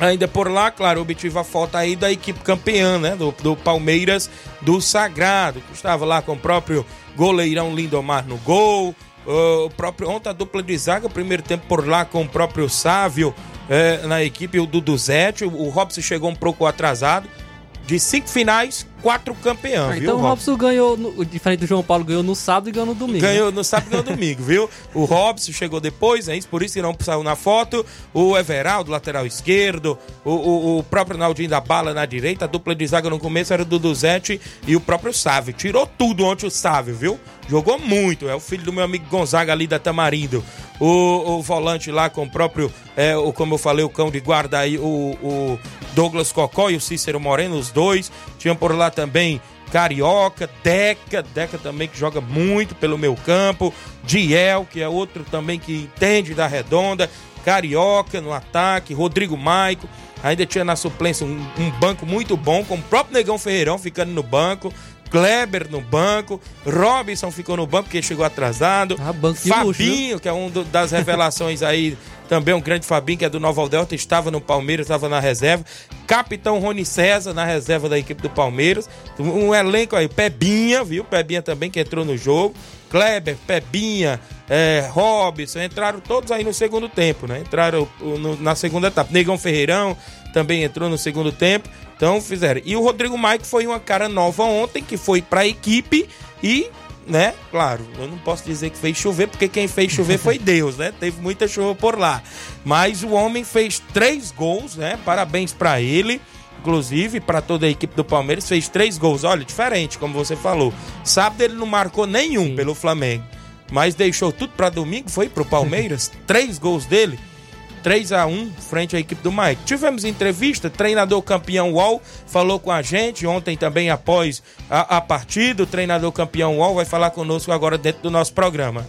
Ainda por lá, claro, obtive a foto aí da equipe campeã, né? Do, do Palmeiras do Sagrado, que estava lá com o próprio goleirão Lindomar no gol. O próprio ontem a dupla de zaga, primeiro tempo por lá com o próprio Sávio é, na equipe, o Duduzete. O Robson chegou um pouco atrasado. De cinco finais, quatro campeão, Ah, viu? então o Robson? Robson ganhou, no- diferente do João Paulo, ganhou no sábado e ganhou no domingo. Ganhou no sábado e ganhou no domingo, viu? O Robson chegou depois, é isso, por isso que não saiu na foto. O Everaldo, lateral esquerdo. O, o, o próprio Naldinho da Bala na direita. A dupla de zaga no começo era o Duduzete e o próprio Sávio. Tirou tudo ontem o Sávio, viu? Jogou muito. É o filho do meu amigo Gonzaga ali da Tamarindo. O, o volante lá com o próprio, é, o, como eu falei, o cão de guarda aí, o, o Douglas Cocó e o Cícero Moreno, os dois. Tinha por lá também Carioca, Deca, Deca também que joga muito pelo meu campo, Diel, que é outro também que entende da redonda, Carioca no ataque, Rodrigo Maico, ainda tinha na suplência um, um banco muito bom, com o próprio Negão Ferreirão ficando no banco, Kleber no banco, Robinson ficou no banco porque chegou atrasado, Ah, banco Fabinho, luxo, que é um do- das revelações aí, [LAUGHS] também um grande Fabinho, que é do Nova Aldelta, estava no Palmeiras, estava na reserva. Capitão Rony César na reserva da equipe do Palmeiras. Um elenco aí, Pebinha, viu? Pebinha também que entrou no jogo. Kleber, Pebinha, é, Robson, entraram todos aí no segundo tempo, né? Entraram no- na segunda etapa. Negão Ferreirão também entrou no segundo tempo. Então fizeram. E o Rodrigo Maico foi uma cara nova ontem, que foi pra equipe e né? Claro, eu não posso dizer que fez chover, porque quem fez chover foi [LAUGHS] Deus, né? Teve muita chuva por lá. Mas o homem fez três gols, né? Parabéns pra ele. Inclusive, pra toda a equipe do Palmeiras, fez três gols. Olha, diferente, como você falou. Sábado ele não marcou nenhum pelo Flamengo. Mas deixou tudo pra domingo, foi pro Palmeiras. [LAUGHS] três gols dele. 3 a 1 frente à equipe do Mike. Tivemos entrevista, treinador campeão UOL falou com a gente ontem também após a, a partida. O treinador campeão UOL vai falar conosco agora dentro do nosso programa.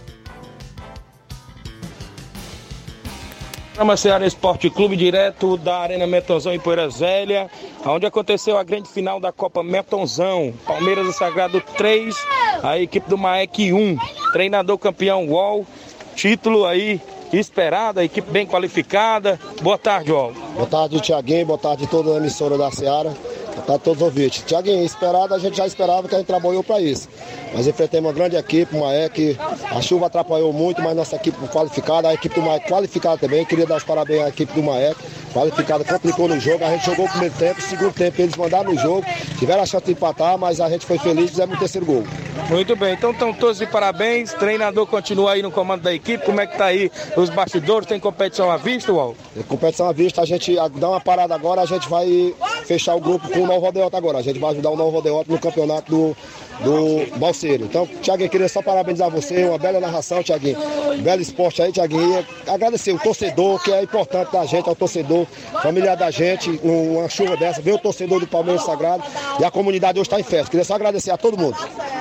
Programa Ceará Esporte Clube, direto da Arena Metonzão em Poeira Zélia, onde aconteceu a grande final da Copa Metonzão. Palmeiras e Sagrado 3, a equipe do Maek 1. Treinador campeão UOL, título aí esperado, a equipe bem qualificada. Boa tarde, UOL. Boa tarde, Tiaguinho. Boa tarde toda a emissora da Seara. Boa tarde a todos os ouvintes. Tiaguinho, esperado, a gente já esperava que a gente trabalhou para isso. Mas enfrentamos uma grande equipe, uma EC. A chuva atrapalhou muito, mas nossa equipe qualificada, a equipe do Maek qualificada também. Queria dar os parabéns à equipe do Maek. Qualificada, complicou no jogo. A gente jogou o primeiro tempo, segundo tempo eles mandaram no jogo. Tiveram a chance de empatar, mas a gente foi feliz fizemos o terceiro gol. Muito bem, então estão todos de parabéns. Treinador continua aí no comando da equipe. Como é que tá aí os bastidores? Tem competição à vista, UOL? Competição à vista, a gente dá uma parada agora, a gente vai fechar o grupo com o Novo Rodeota agora. A gente vai ajudar o Novo Rodeota no campeonato do, do Balseiro. Então, Tiaguinho, queria só parabenizar você, uma bela narração, Tiaguinho. Belo esporte aí, Tiaguinho. Agradecer o torcedor, que é importante da gente, ao torcedor, familiar da gente, numa chuva dessa, ver o torcedor do Palmeiras Sagrado e a comunidade hoje está em festa. Queria só agradecer a todo mundo.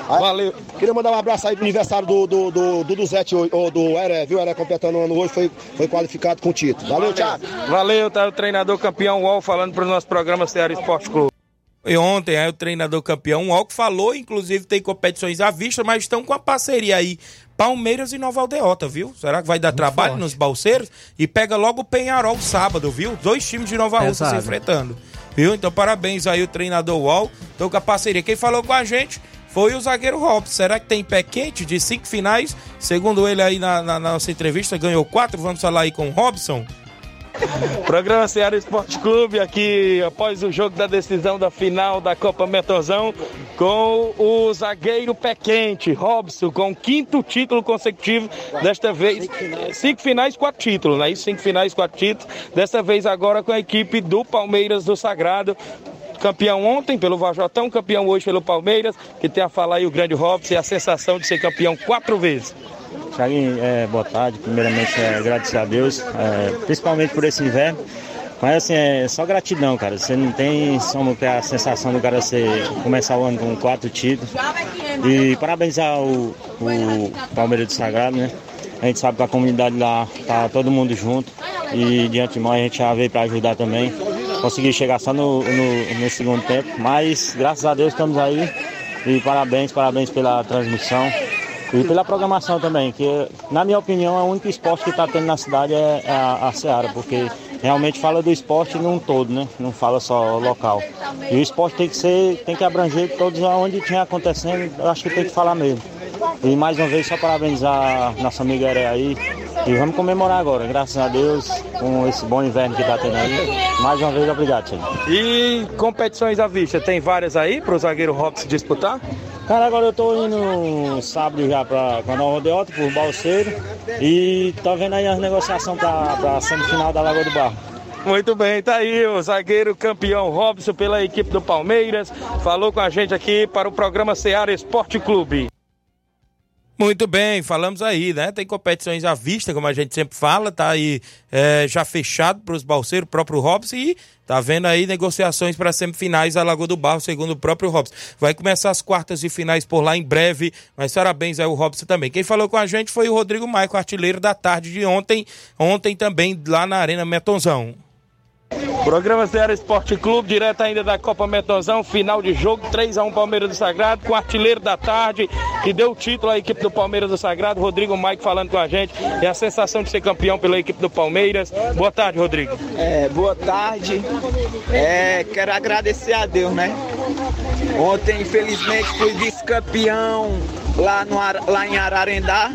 Valeu. Queria mandar um abraço aí pro aniversário do, do, do, do Duzete, ou do Heré, viu? Heré completando um ano hoje, foi, foi qualificado com o título. Valeu, Tiago. Valeu, tá o treinador campeão UOL falando para o nosso programa Ceará Esporte Clube. E ontem aí o treinador campeão UOL que falou, inclusive tem competições à vista, mas estão com a parceria aí. Palmeiras e Nova Aldeota, viu? Será que vai dar trabalho forte. nos balseiros? E pega logo o Penharol sábado, viu? Dois times de Nova Rússia se enfrentando. Viu? Então parabéns aí o treinador UOL. Tô com a parceria. Quem falou com a gente foi o zagueiro Robson. Será que tem pé quente de cinco finais? Segundo ele aí na, na- na nossa entrevista, ganhou quatro. Vamos falar aí com o Robson. Programa Ceará Esporte Clube, aqui após o jogo da decisão da final da Copa Metonzão, com o zagueiro pé quente, Robson, com quinto título consecutivo, desta vez. Cinco finais, quatro títulos, né? Cinco finais, quatro títulos. Desta vez agora com a equipe do Palmeiras do Sagrado. Campeão ontem pelo Vajotão, campeão hoje pelo Palmeiras, que tem a falar aí o grande Robson e a sensação de ser campeão quatro vezes. Thiaguinho, é, boa tarde. Primeiramente, é, agradecer a Deus, é, principalmente por esse inverno. Mas assim, é só gratidão, cara. Você não tem ter a sensação do cara ser, começar o ano com quatro títulos. E parabenizar o, o Palmeiras do Sagrado, né? A gente sabe que a comunidade lá tá todo mundo junto. E de antemão a gente já veio para ajudar também. Consegui chegar só no, no, no segundo tempo. Mas graças a Deus estamos aí. E parabéns, parabéns pela transmissão. E pela programação também, que na minha opinião é o único esporte que está tendo na cidade é, a, a Seara, porque realmente fala do esporte num todo, né? Não fala só local. E o esporte tem que ser, tem que abranger todos onde tinha acontecendo, acho que tem que falar mesmo. E mais uma vez só parabenizar nossa amiga Ere aí. E vamos comemorar agora, graças a Deus, com esse bom inverno que está tendo aí. Mais uma vez, obrigado. E competições à vista, tem várias aí para o zagueiro Robson disputar? Cara, agora eu tô indo sábado já pra, Nova Rodeota, por Balseiro. E tô vendo aí as negociações pra, pra semifinal da Lagoa do Barro. Muito bem, tá aí o zagueiro campeão Robson pela equipe do Palmeiras. Falou com a gente aqui para o programa Seara Esporte Clube. Muito bem, falamos aí, né? Tem competições à vista, como a gente sempre fala, tá aí é, já fechado para os balseiros, o próprio Robson, e tá vendo aí negociações para semifinais da Lagoa do Barro, segundo o próprio Robson. Vai começar as quartas de finais por lá em breve, mas parabéns aí o Robson também. Quem falou com a gente foi o Rodrigo Maico, artilheiro da tarde de ontem, ontem também lá na Arena Metonzão. Programa Ceará Esporte Clube, direto ainda da Copa Metonzão, final de jogo, 3x1 Palmeiras do Sagrado, com artilheiro da tarde, que deu o título à equipe do Palmeiras do Sagrado, Rodrigo Mike falando com a gente. É a sensação de ser campeão pela equipe do Palmeiras. Boa tarde, Rodrigo. É, boa tarde. É, quero agradecer a Deus, né? Ontem, infelizmente, fui vice-campeão lá, no, lá em Ararendá,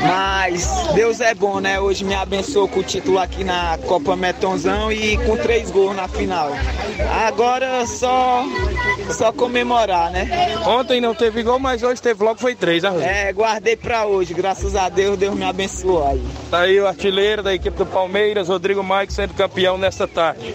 mas Deus é bom, né? Hoje me abençoou com o título aqui na Copa Metonzão e com três gols na final. Agora só, só comemorar, né? Ontem não teve gol, mas hoje teve logo, foi três, né, Rodrigo? É, guardei pra hoje, graças a Deus, Deus me abençoou aí. Tá aí o artilheiro da equipe do Palmeiras, Rodrigo Mike, sendo campeão nesta tarde.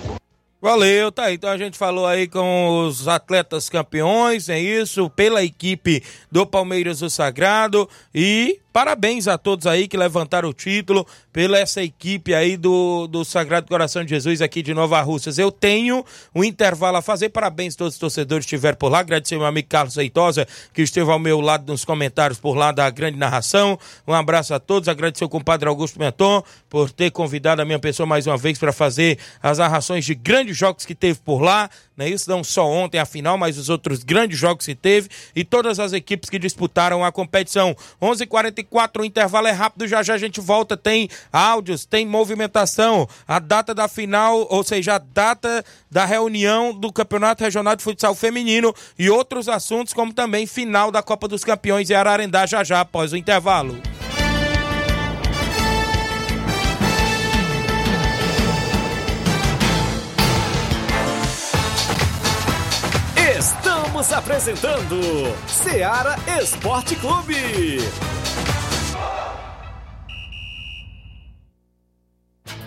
Valeu, tá aí. Então a gente falou aí com os atletas campeões, é isso, pela equipe do Palmeiras do Sagrado e parabéns a todos aí que levantaram o título, pela essa equipe aí do, do Sagrado Coração de Jesus aqui de Nova Russas. Eu tenho um intervalo a fazer, parabéns a todos os torcedores que estiveram por lá, agradecer ao meu amigo Carlos Eitosa, que esteve ao meu lado nos comentários por lá da grande narração. Um abraço a todos, agradecer ao compadre Augusto Menton por ter convidado a minha pessoa mais uma vez para fazer as narrações de grandes jogos que teve por lá, não é isso? Não só ontem a final, mas os outros grandes jogos que teve e todas as equipes que disputaram a competição. 11:44 o intervalo é rápido, já já a gente volta, tem áudios, tem movimentação, a data da final, ou seja, a data da reunião do Campeonato Regional de Futsal Feminino e outros assuntos, como também final da Copa dos Campeões em Ararendá já já após o intervalo. Estamos apresentando Seara Esporte Clube. Thank you.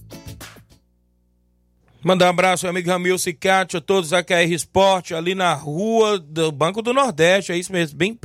Mandar um abraço ao amigo Ramil Cicate, a todos da KR Esporte, ali na rua do Banco do Nordeste, é isso mesmo, bem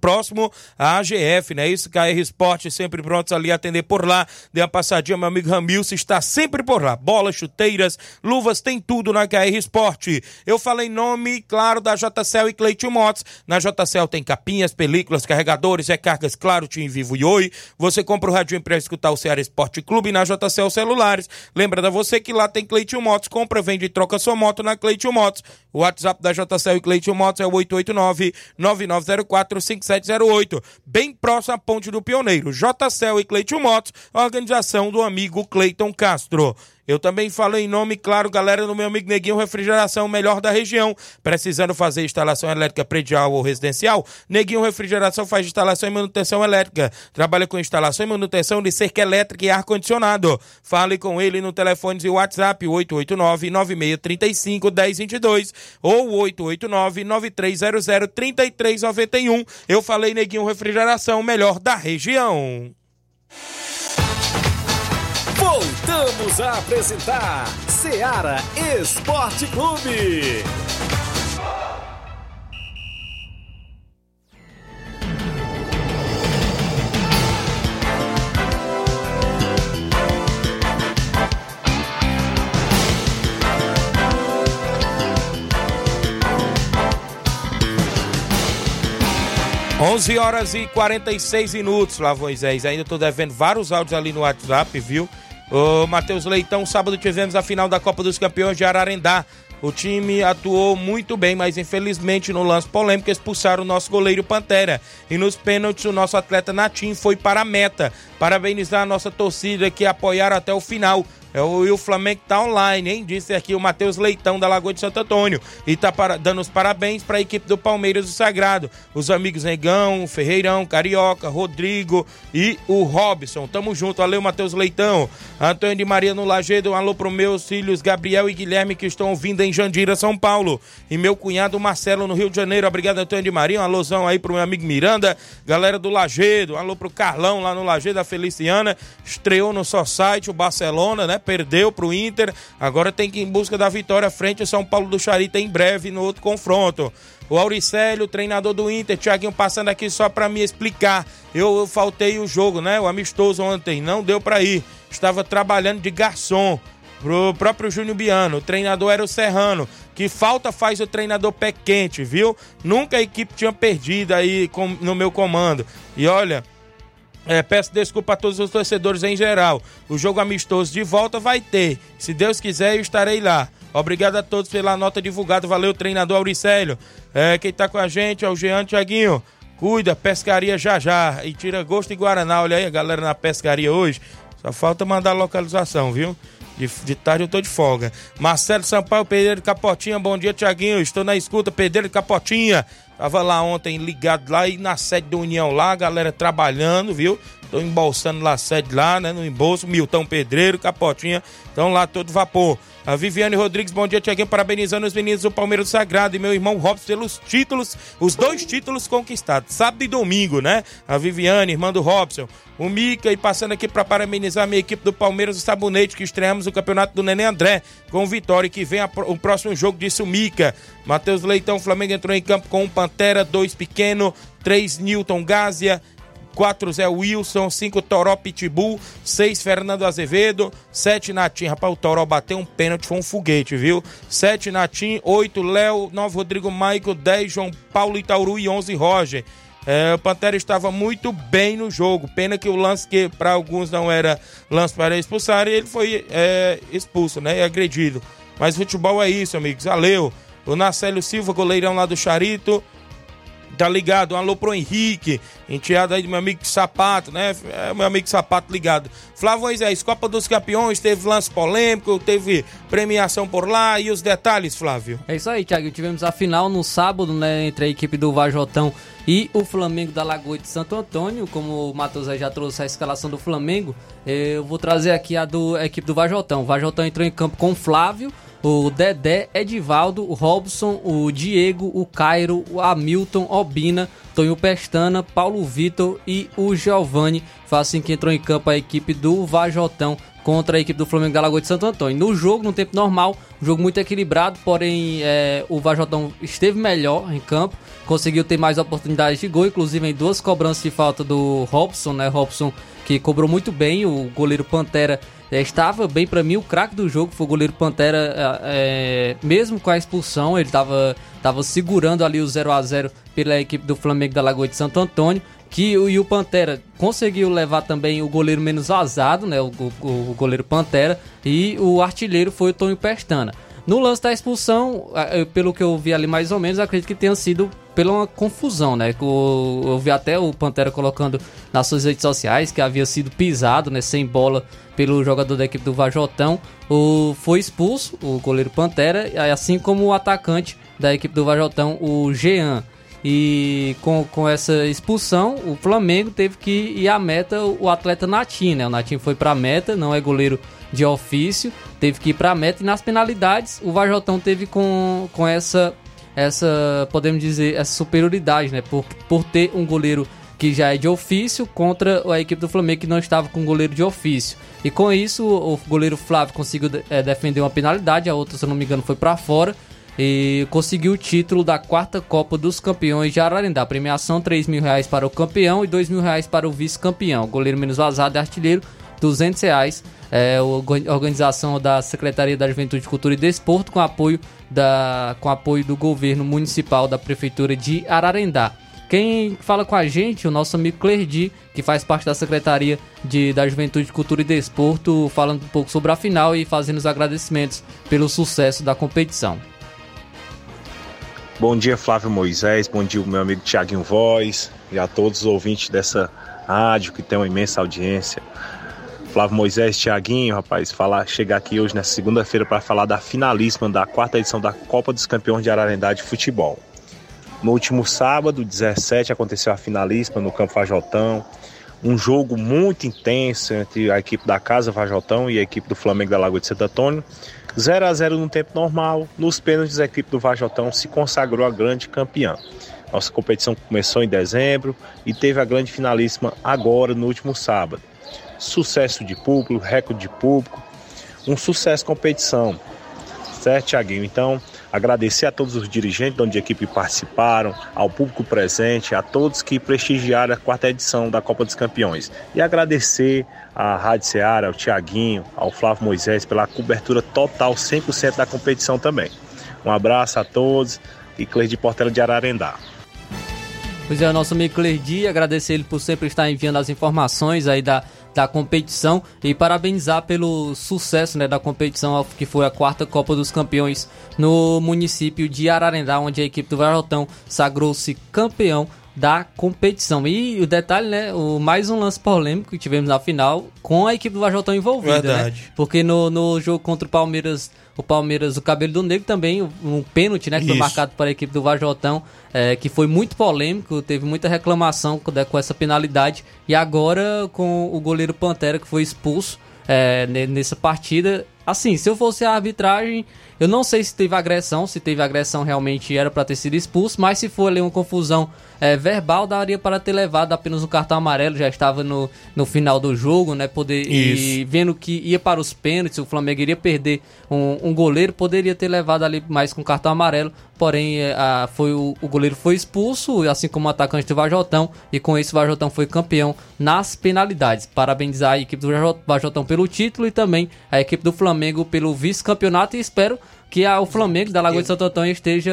próximo à AGF, né? Isso, KR Esporte, sempre prontos ali a atender por lá. Dê uma passadinha, meu amigo Ramil está sempre por lá. Bolas, chuteiras, luvas, tem tudo na KR Esporte. Eu falei nome, claro, da JCL e Cleiton Motos. Na JCL tem capinhas, películas, carregadores, recargas, claro, Tim Vivo e Oi. Você compra o rádio para escutar o Ceará Esporte Clube na JCL Celulares. Lembra da você que lá tem Cleiton Motos, compra, vende e troca sua moto na Cleiton Motos. O WhatsApp da JCL e Cleiton Motos é o 889-9904-5708. Bem próximo à Ponte do Pioneiro. JCL e Cleiton Motos, organização do amigo Cleiton Castro. Eu também falo em nome, claro, galera, do meu amigo Neguinho Refrigeração, melhor da região. Precisando fazer instalação elétrica predial ou residencial? Neguinho Refrigeração faz instalação e manutenção elétrica. Trabalha com instalação e manutenção de cerca elétrica e ar-condicionado. Fale com ele no telefone e WhatsApp 889-9635-1022 ou 889-9300-3391. Eu falei Neguinho Refrigeração, melhor da região. Voltamos a apresentar Seara Esporte Clube. Onze horas e 46 minutos, Flávio Moisés. Ainda tô devendo vários áudios ali no WhatsApp, viu? Ô, Matheus Leitão, sábado tivemos a final da Copa dos Campeões de Ararendá. O time atuou muito bem, mas infelizmente no lance polêmico expulsaram o nosso goleiro Pantera. E nos pênaltis o nosso atleta Natim foi para a meta. Parabenizar a nossa torcida que apoiaram até o final. É e o Flamengo tá online, hein? Disse aqui o Matheus Leitão da Lagoa de Santo Antônio. E tá para, dando os parabéns para a equipe do Palmeiras do Sagrado. Os amigos Negão, Ferreirão, Carioca, Rodrigo e o Robson. Tamo junto. Valeu, Matheus Leitão. Antônio de Maria no Lagedo. Um alô pro meus filhos Gabriel e Guilherme que estão ouvindo em Jandira, São Paulo. E meu cunhado Marcelo no Rio de Janeiro. Obrigado, Antônio de Maria. Um alôzão aí pro meu amigo Miranda. Galera do Lagedo. Um alô pro Carlão lá no Lagedo, a Feliciana. Estreou no só site o Barcelona, né? Perdeu pro Inter. Agora tem que ir em busca da vitória frente ao São Paulo do Charita em breve no outro confronto. O Auricélio, treinador do Inter, Thiaguinho passando aqui só para me explicar. Eu, eu, faltei o jogo, né? O amistoso ontem, não deu para ir. Estava trabalhando de garçom pro próprio Júnior Biano. O treinador era o Serrano. Que falta faz o treinador pé quente, viu? Nunca a equipe tinha perdido aí com, no meu comando. E olha, é, peço desculpa a todos os torcedores em geral. O jogo amistoso de volta vai ter. Se Deus quiser, eu estarei lá. Obrigado a todos pela nota divulgada. Valeu, treinador Auricélio. É, quem tá com a gente é o Jean Tiaguinho. Cuida, pescaria já já. E tira gosto de Guaraná. Olha aí a galera na pescaria hoje. Só falta mandar localização, viu? De, de, tarde eu tô de folga. Marcelo Sampaio, Pedreiro de Capotinha. Bom dia, Tiaguinho. Estou na escuta, Pedreiro de Capotinha. Tava lá ontem ligado lá e na sede do União lá, a galera trabalhando, viu? Tô embolsando lá a sede lá, né? No embolso, Milton Pedreiro, Capotinha. Estão lá todo vapor. A Viviane Rodrigues, bom dia, Tiaguinho. Parabenizando os meninos do Palmeiras do Sagrado e meu irmão Robson pelos títulos, os dois títulos conquistados, sábado e domingo, né? A Viviane, irmã do Robson. O Mica e passando aqui para parabenizar a minha equipe do Palmeiras do Sabonete, que estreamos o campeonato do Nenê André com vitória, que vem a, o próximo jogo, disse o Mica. Matheus Leitão, Flamengo entrou em campo com um Pantera, dois Pequeno, três Newton Gásia 4 Zé Wilson, 5 Toró Pitbull, 6 Fernando Azevedo, 7 Natim. Rapaz, o Toró bateu um pênalti, foi um foguete, viu? 7 Natim, 8 Léo, 9 Rodrigo Maico, 10 João Paulo Itauru e 11 Roger. É, o Pantera estava muito bem no jogo. Pena que o lance que para alguns não era lance para expulsar, ele foi é, expulso, né? E agredido. Mas futebol é isso, amigos. Valeu. O Nacélio Silva, goleirão lá do Charito. Tá ligado? Um alô pro Henrique, enteado aí do meu amigo Sapato, né? É, meu amigo Sapato ligado. Flávio Moisés, Copa dos Campeões, teve lance polêmico, teve premiação por lá e os detalhes, Flávio. É isso aí, Thiago. Tivemos a final no sábado, né? Entre a equipe do Vajotão e o Flamengo da Lagoa de Santo Antônio. Como o Matheus já trouxe a escalação do Flamengo, eu vou trazer aqui a do a equipe do Vajotão. O Vajotão entrou em campo com Flávio o Dedé, Edivaldo, o Robson, o Diego, o Cairo, o Hamilton, Obina, Tonho Pestana, Paulo Vitor e o Giovanni. Foi assim que entrou em campo a equipe do Vajotão contra a equipe do Flamengo da Lagoa de Santo Antônio. No jogo, no tempo normal, um jogo muito equilibrado, porém é, o Vajotão esteve melhor em campo, conseguiu ter mais oportunidades de gol, inclusive em duas cobranças de falta do Robson, né? Robson que cobrou muito bem, o goleiro Pantera é, estava bem para mim o craque do jogo foi o goleiro Pantera, é, mesmo com a expulsão, ele estava tava segurando ali o 0 a 0 pela equipe do Flamengo da Lagoa de Santo Antônio. Que o, e o Pantera conseguiu levar também o goleiro menos vazado, né? O, o, o goleiro Pantera. E o artilheiro foi o Tonho Pestana. No lance da expulsão, pelo que eu vi ali mais ou menos, acredito que tenha sido pela uma confusão, né? Eu vi até o Pantera colocando nas suas redes sociais que havia sido pisado, né, sem bola pelo jogador da equipe do Vajotão. O, foi expulso o goleiro Pantera, assim como o atacante da equipe do Vajotão, o Jean. E com, com essa expulsão, o Flamengo teve que ir à meta o atleta Natim, né? O Natim foi para a meta, não é goleiro de ofício, teve que ir para a meta e nas penalidades o Vajotão teve com, com essa essa, podemos dizer, essa superioridade, né? Por, por ter um goleiro que já é de ofício contra a equipe do Flamengo que não estava com goleiro de ofício. E com isso, o goleiro Flávio conseguiu é, defender uma penalidade, a outra, se eu não me engano, foi para fora. E conseguiu o título da quarta Copa dos Campeões de Ararendá. Premiação: 3 mil reais para o campeão e 2 mil reais para o vice-campeão. Goleiro menos vazado e artilheiro, 200 reais. É, organização da Secretaria da Juventude, Cultura e Desporto com apoio, da, com apoio do governo municipal da Prefeitura de Ararendá. Quem fala com a gente, o nosso amigo Clerdi, que faz parte da Secretaria de, da Juventude, Cultura e Desporto, falando um pouco sobre a final e fazendo os agradecimentos pelo sucesso da competição. Bom dia, Flávio Moisés, bom dia, meu amigo Tiaguinho Voz e a todos os ouvintes dessa rádio que tem uma imensa audiência. Flávio Moisés, Thiaguinho, rapaz, falar, chegar aqui hoje nessa segunda-feira para falar da finalíssima da quarta edição da Copa dos Campeões de Ararendá de Futebol. No último sábado, 17, aconteceu a finalíssima no Campo Fajotão. Um jogo muito intenso entre a equipe da Casa Fajotão e a equipe do Flamengo da Lagoa de Santo Antônio. 0 a 0 no tempo normal. Nos pênaltis, a equipe do Vajotão se consagrou a grande campeã. Nossa competição começou em dezembro e teve a grande finalíssima agora, no último sábado. Sucesso de público, recorde de público, um sucesso competição. Certo, Thiaguinho? Então, agradecer a todos os dirigentes onde a equipe participaram, ao público presente, a todos que prestigiaram a quarta edição da Copa dos Campeões. E agradecer à Rádio Ceará, ao Tiaguinho, ao Flávio Moisés pela cobertura total 100% da competição também. Um abraço a todos e Cleide Portela de Ararendá. Pois é, o nosso amigo Clerdi, agradecer ele por sempre estar enviando as informações aí da, da competição e parabenizar pelo sucesso né, da competição, que foi a quarta Copa dos Campeões no município de Ararendá, onde a equipe do Varotão sagrou-se campeão da competição. E o detalhe, né? O, mais um lance polêmico que tivemos na final com a equipe do Vajotão envolvida, né? Verdade. né? Porque no, no jogo contra o Palmeiras, o Palmeiras, o Cabelo do Negro também, um pênalti, né? Que foi Isso. marcado para a equipe do Vajotão, é, que foi muito polêmico, teve muita reclamação com, com essa penalidade. E agora com o goleiro Pantera que foi expulso é, ne- nessa partida. Assim, se eu fosse a arbitragem, eu não sei se teve agressão, se teve agressão realmente era para ter sido expulso, mas se for ali uma confusão é, verbal, daria para ter levado apenas um cartão amarelo, já estava no, no final do jogo, né? Poder, e vendo que ia para os pênaltis, o Flamengo iria perder um, um goleiro, poderia ter levado ali mais com cartão amarelo, porém é, a- foi o, o goleiro foi expulso, assim como o atacante do Vajotão, e com isso o Vajotão foi campeão nas penalidades. Parabenizar a equipe do Vajo- Vajotão pelo título e também a equipe do Flamengo pelo vice-campeonato e espero que a- o Flamengo da Lagoa de Santo Antônio esteja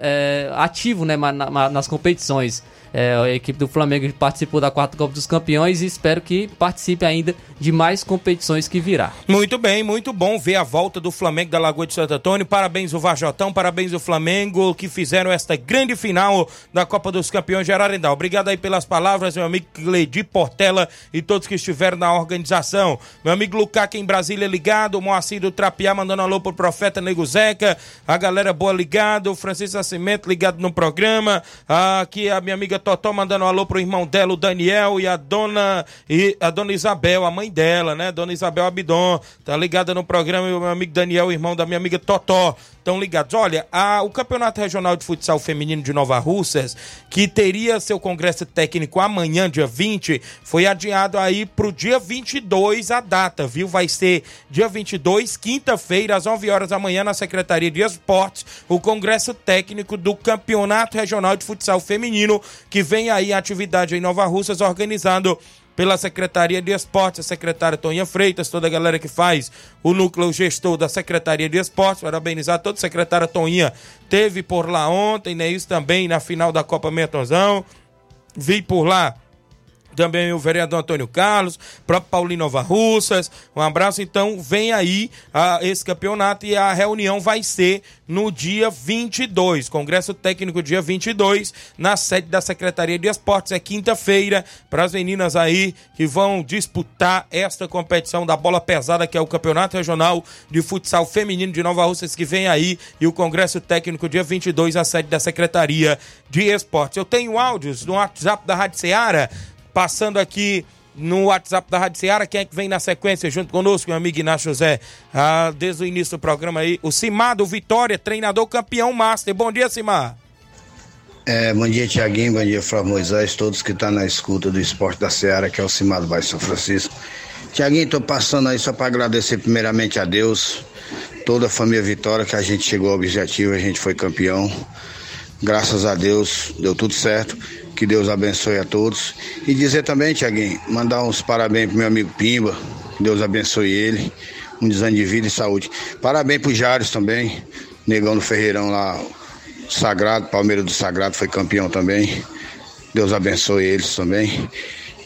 é, ativo né, na- ma- nas competições. É, a equipe do Flamengo participou da quarta Copa dos Campeões e espero que participe ainda de mais competições que virá. Muito bem, muito bom ver a volta do Flamengo da Lagoa de Santo Antônio. Parabéns o Vajotão, parabéns o Flamengo que fizeram esta grande final da Copa dos Campeões de Ararendá. Obrigado aí pelas palavras, meu amigo Cleidi Portela e todos que estiveram na organização. Meu amigo Lucaca em Brasília ligado, Moacir do Trapiá mandando alô pro Profeta Nego Zeca, a galera boa ligado, Francisco Nascimento ligado no programa, aqui a minha amiga Totó mandando alô pro irmão dela, o Daniel, e a dona, e a dona Isabel, a mãe dela, né? Dona Isabel Abidon, tá ligada no programa, e o meu amigo Daniel, irmão da minha amiga Totó, estão ligados. Olha, a- o Campeonato Regional de Futsal Feminino de Nova Russas, que teria seu congresso técnico amanhã, dia 20, foi adiado aí pro dia 22 a data, viu? Vai ser dia 22, quinta-feira, às 11 horas da manhã, na Secretaria de Esportes, o congresso técnico do Campeonato Regional de Futsal Feminino, que vem aí a atividade em Nova Russas, organizado pela Secretaria de Esportes, a secretária Toninha Freitas, toda a galera que faz o núcleo gestor da Secretaria de Esportes, parabenizar toda a secretária Toninha, teve por lá ontem, né, isso também na final da Copa Mentozão, vi por lá também o vereador Antônio Carlos, próprio Paulinho Nova Russas. Um abraço. Então, vem aí ah, esse campeonato e a reunião vai ser no dia 22. Congresso técnico dia 22, na sede da Secretaria de Esportes. É quinta-feira para as meninas aí que vão disputar esta competição da bola pesada, que é o Campeonato Regional de Futsal Feminino de Nova Russas, que vem aí. E o Congresso técnico dia 22, na sede da Secretaria de Esportes. Eu tenho áudios no WhatsApp da Rádio Ceará passando aqui no WhatsApp da Rádio Ceará, quem é que vem na sequência junto conosco, meu amigo Inácio José, ah, desde o início do programa aí, o Simar do Vitória, treinador campeão master. Bom dia, Simar. É, bom dia, Tiaguinho, bom dia, Flávio Moisés, todos que estão na escuta do Esporte da Seara, que é o Cimado Bairro São Francisco. Tiaguinho, estou passando aí só para agradecer primeiramente a Deus, toda a família Vitória, que a gente chegou ao objetivo, a gente foi campeão. Graças a Deus, deu tudo certo. Que Deus abençoe a todos. E dizer também, Tiaguinho, mandar uns parabéns pro meu amigo Pimba, que Deus abençoe ele. Muitos anos de vida e saúde. Parabéns pro Jários também, negão do Ferreirão lá, Sagrado, Palmeiras do Sagrado foi campeão também. Deus abençoe eles também.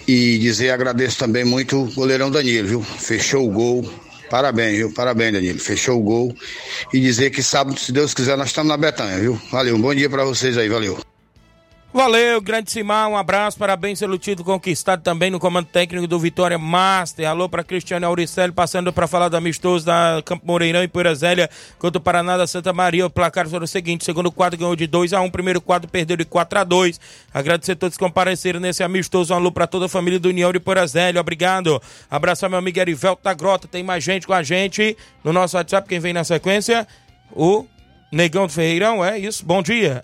E dizer agradeço também muito o goleirão Danilo, viu? Fechou o gol. Parabéns, viu? Parabéns, Danilo. Fechou o gol. E dizer que sábado, se Deus quiser, nós estamos na Betanha, viu? Valeu. Um bom dia pra vocês aí, valeu. Valeu, grande Simar, um abraço, parabéns pelo título conquistado também no comando técnico do Vitória Master. Alô para Cristiano Auricelli, passando para falar do amistoso da Campo Moreirão e Poeira contra o Paraná da Santa Maria. O placar foi o seguinte: segundo quadro ganhou de 2 a 1 primeiro quadro perdeu de 4 a 2 Agradecer a todos que compareceram nesse amistoso. Um alô para toda a família do União de Poeira obrigado. Abraço ao meu amigo Erivelto da Grota, tem mais gente com a gente no nosso WhatsApp. Quem vem na sequência? O Negão do Ferreirão, é isso, bom dia.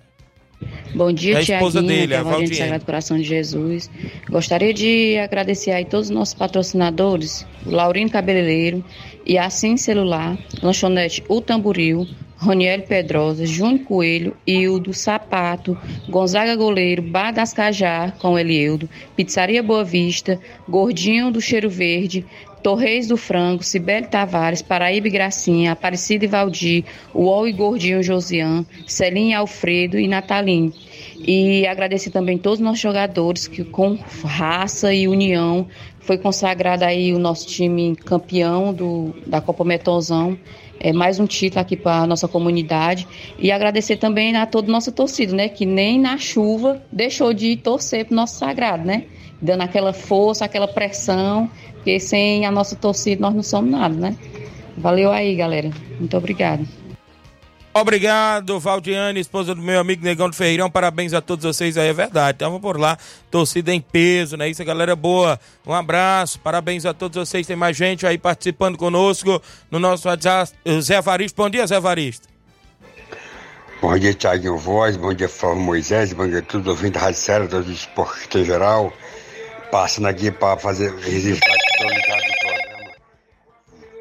Bom dia, É Tiaguinho, dele, a Valdiene. Sagrado Coração de Jesus. Gostaria de agradecer aí todos os nossos patrocinadores, o Laurino Cabeleireiro, Yacim Celular, Lanchonete O Tamboril, Roniel Pedrosa, Júnior Coelho, Ildo, Sapato, Gonzaga Goleiro, Bar com Elieldo, Pizzaria Boa Vista, Gordinho do Cheiro Verde, Torreis do Frango, Cibele Tavares, Paraíba Gracinha, Aparecida e Valdir, Uol e Gordinho Josian, Celinha Alfredo e Natalim. E agradecer também todos os nossos jogadores que com raça e união foi consagrado aí o nosso time campeão do, da Copa Metonzão. É mais um título aqui para a nossa comunidade. E agradecer também a toda a nossa torcida, né? Que nem na chuva deixou de torcer pro nosso sagrado, né? Dando aquela força, aquela pressão, porque sem a nossa torcida nós não somos nada, né? Valeu aí, galera. Muito obrigada. Obrigado, Valdiane, esposa do meu amigo Negão do Ferreirão. Parabéns a todos vocês aí, é verdade. Tava por lá, torcida em peso, né? Isso, galera boa. Um abraço, parabéns a todos vocês. Tem mais gente aí participando conosco no nosso WhatsApp. Zé Varisto, bom dia, Zé Varisto. Bom dia, Thiaguinho Voz, bom dia, Flávio Moisés, bom dia a todos os ouvintes da Rádio Série, do esporte geral. Passando aqui para fazer registrar que.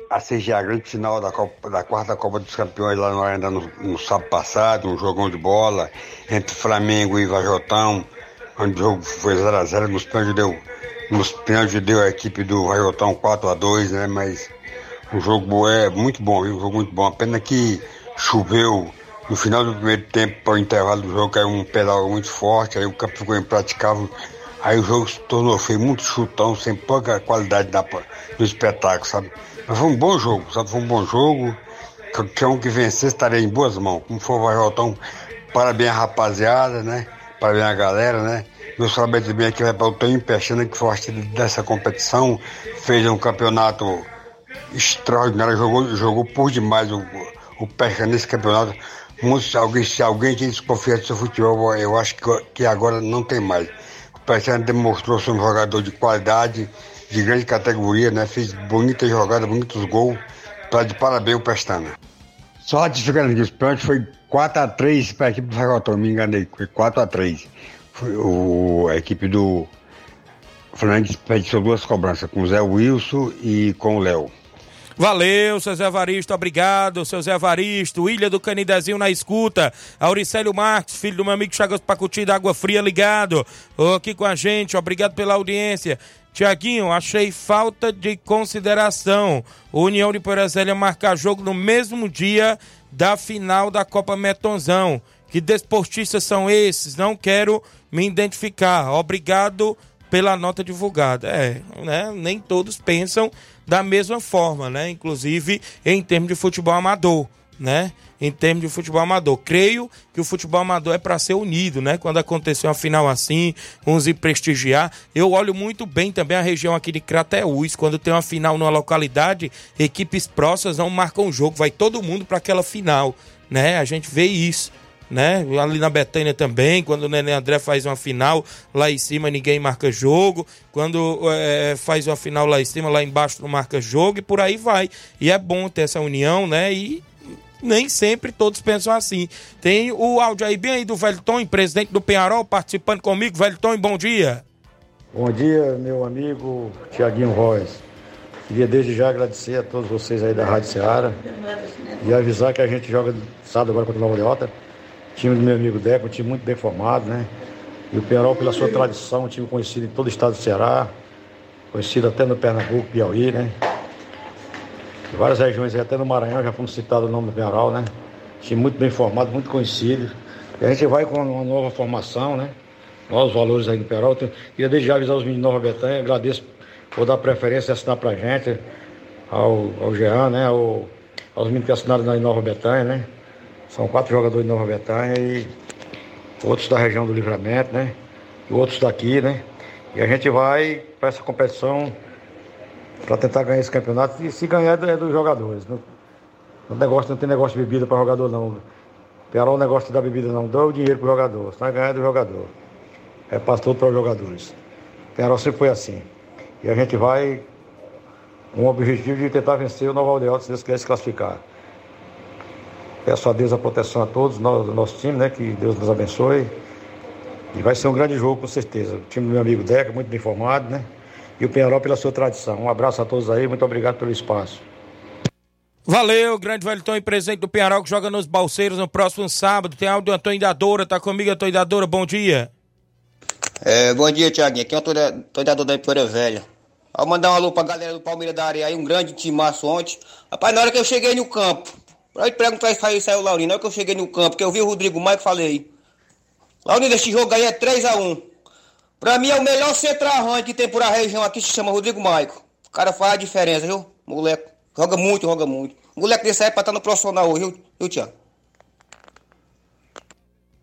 A CGA, grande final da, Copa, da quarta Copa dos Campeões lá no Arena no, no sábado passado, um jogão de bola entre Flamengo e Vajotão, onde o jogo foi 0x0, nos pênaltis deu, nos pênaltis deu a equipe do Vajotão 4x2, né? Mas um jogo é muito bom, viu? um jogo muito bom. A pena que choveu no final do primeiro tempo, para o intervalo do jogo, caiu um pedal muito forte, aí o campo ficou impraticável. Aí o jogo se tornou feio, muito chutão, sem pouca qualidade da, do espetáculo, sabe? Mas foi um bom jogo, sabe? Foi um bom jogo. Qualquer um que vencer estaria em boas mãos. Como for o Vajotão, parabéns a rapaziada, né? Parabéns a galera, né? Meus parabéns também aqui vai para o Toninho Peixana, que foi artilheiro dessa competição, fez um campeonato extraordinário, jogou, jogou por demais o, o Peixana nesse campeonato. Alguém, se alguém tinha desconfiado do seu futebol, eu acho que, que agora não tem mais. Peixana demonstrou ser um jogador de qualidade, de grande categoria, né? Fez bonitas jogadas, bonitos gols. Tá de parabéns o Pestana. Só ratificando aqui, os pênaltis foi 4x3 para a equipe do Vagotão, me enganei, foi 4x3. Foi o, a equipe do Flamengo desperdiçou duas cobranças, com o Zé Wilson e com o Léo. Valeu, seu Zé Varisto, obrigado, seu Zé Varisto, Ilha do Canidezinho na escuta, Auricélio Marques, filho do meu amigo Chagas Pacuti da Água Fria ligado, aqui com a gente, obrigado pela audiência. Tiaguinho, achei falta de consideração. União de Porazélia marcar jogo no mesmo dia da final da Copa Metonzão. Que desportistas são esses? Não quero me identificar. Obrigado pela nota divulgada. É, né? Nem todos pensam da mesma forma, né? Inclusive em termos de futebol amador, né? Em termos de futebol amador. Creio que o futebol amador é para ser unido, né? Quando aconteceu uma final assim, uns ir prestigiar. Eu olho muito bem também a região aqui de Crateús. Quando tem uma final numa localidade, equipes próximas não marcam o jogo. Vai todo mundo para aquela final, né? A gente vê isso né? Ali na Betânia também, quando o Nenê André faz uma final, lá em cima ninguém marca jogo. Quando é, faz uma final lá em cima, lá embaixo não marca jogo e por aí vai. E é bom ter essa união, né? E nem sempre todos pensam assim. Tem o áudio aí bem aí do Velton, presidente do Penharol, participando comigo. Velton, bom dia. Bom dia, meu amigo Tiaguinho Royce. Queria desde já agradecer a todos vocês aí da Rádio Ceará e avisar que a gente joga sábado agora contra o Nova Leota. Time do meu amigo Deco, um time muito bem formado, né? E o Penarol, pela sua tradição, um time conhecido em todo o estado do Ceará, conhecido até no Pernambuco, Piauí, né? Em várias regiões, até no Maranhão, já fomos citados o nome do Penarol, né? Time muito bem formado, muito conhecido. E a gente vai com uma nova formação, né? Novos valores aí do Penarol. Então, Queria desde já avisar os meninos de Nova Betânia, agradeço por dar preferência e assinar pra gente, ao, ao Jean, né? Ao, aos meninos que assinaram na Nova Betânia, né? São quatro jogadores de Nova Betânia e outros da região do Livramento, né? E outros daqui, né? E a gente vai para essa competição para tentar ganhar esse campeonato. E se ganhar é dos jogadores. Não, não, negócio, não tem negócio de bebida para jogador, não. Pior o negócio da bebida, não. Dá o dinheiro para o jogador. Se não ganhar é do jogador. É tudo para os jogadores. Penharol sempre foi assim. E a gente vai com o objetivo de tentar vencer o Nova Aldeota, se Deus quiser se classificar. Peço a Deus a proteção a todos, nós, nosso time, né? Que Deus nos abençoe. E vai ser um grande jogo, com certeza. O time do meu amigo Deca, muito bem formado, né? E o Penharol pela sua tradição. Um abraço a todos aí, muito obrigado pelo espaço. Valeu, grande Wellington e presente do Penharol que joga nos Balseiros no próximo sábado. Tem áudio Antônio Dadora, tá comigo, Antônio Dadora, bom dia. É, bom dia, Tiaguinho. Aqui é o Antônio Dadora da Empoeira Velha. Ao mandar uma alô pra galera do Palmeiras da área aí, um grande timaço ontem. Rapaz, na hora que eu cheguei no campo, pra perguntar se saiu, saiu o Laurino, hora que eu cheguei no campo, que eu vi o Rodrigo Maicon, falei, Laurino, esse jogo aí é 3x1. Pra mim é o melhor centroavante que tem por a região aqui, se chama Rodrigo Maicon. O cara faz a diferença, viu? Moleque. Joga muito, joga muito. Moleque desse aí é pra estar no profissional hoje, viu Tiago?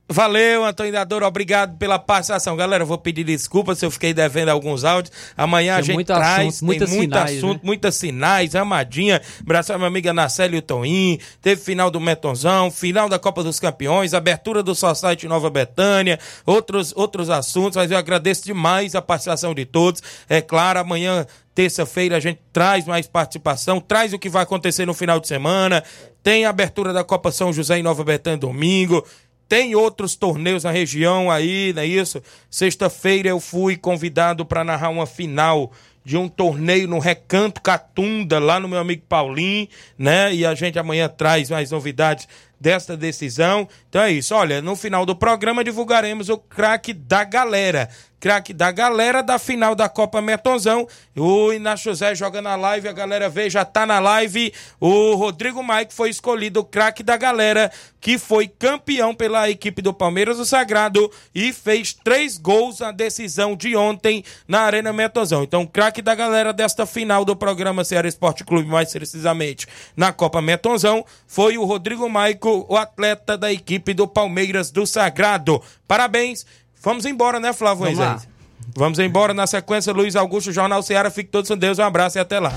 Valeu, Antônio Dador, obrigado pela participação. Galera, eu vou pedir desculpas se eu fiquei devendo alguns áudios. Amanhã tem a gente muito traz, assunto, tem muito sinais, assunto, né? muitas sinais, amadinha. Abraço a minha amiga Nacélia e o Toim. Teve final do Metonzão, final da Copa dos Campeões, abertura do Society Nova Betânia, outros, outros assuntos, mas eu agradeço demais a participação de todos. É claro, amanhã Terça-feira a gente traz mais participação, traz o que vai acontecer no final de semana. Tem a abertura da Copa São José em Nova Betânia domingo. Tem outros torneios na região aí, não é isso? Sexta-feira eu fui convidado para narrar uma final de um torneio no Recanto Catunda, lá no meu amigo Paulinho, né? E a gente amanhã traz mais novidades desta decisão. Então é isso. Olha, no final do programa divulgaremos o craque da galera craque da galera da final da Copa Metonzão. O Inácio José joga na live, a galera vê, já tá na live. O Rodrigo Mike foi escolhido o craque da galera, que foi campeão pela equipe do Palmeiras do Sagrado e fez três gols na decisão de ontem na Arena Metonzão. Então, craque da galera desta final do programa Ceará Esporte Clube, mais precisamente na Copa Metonzão, foi o Rodrigo Maico, o atleta da equipe do Palmeiras do Sagrado. Parabéns Vamos embora, né, Flávio Vamos Moisés? Vamos embora na sequência, Luiz Augusto, Jornal Ceará. Fique todos com Deus, um abraço e até lá.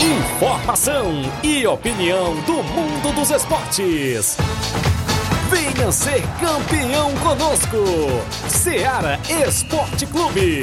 Informação e opinião do mundo dos esportes. Venha ser campeão conosco, Ceará Esporte Clube.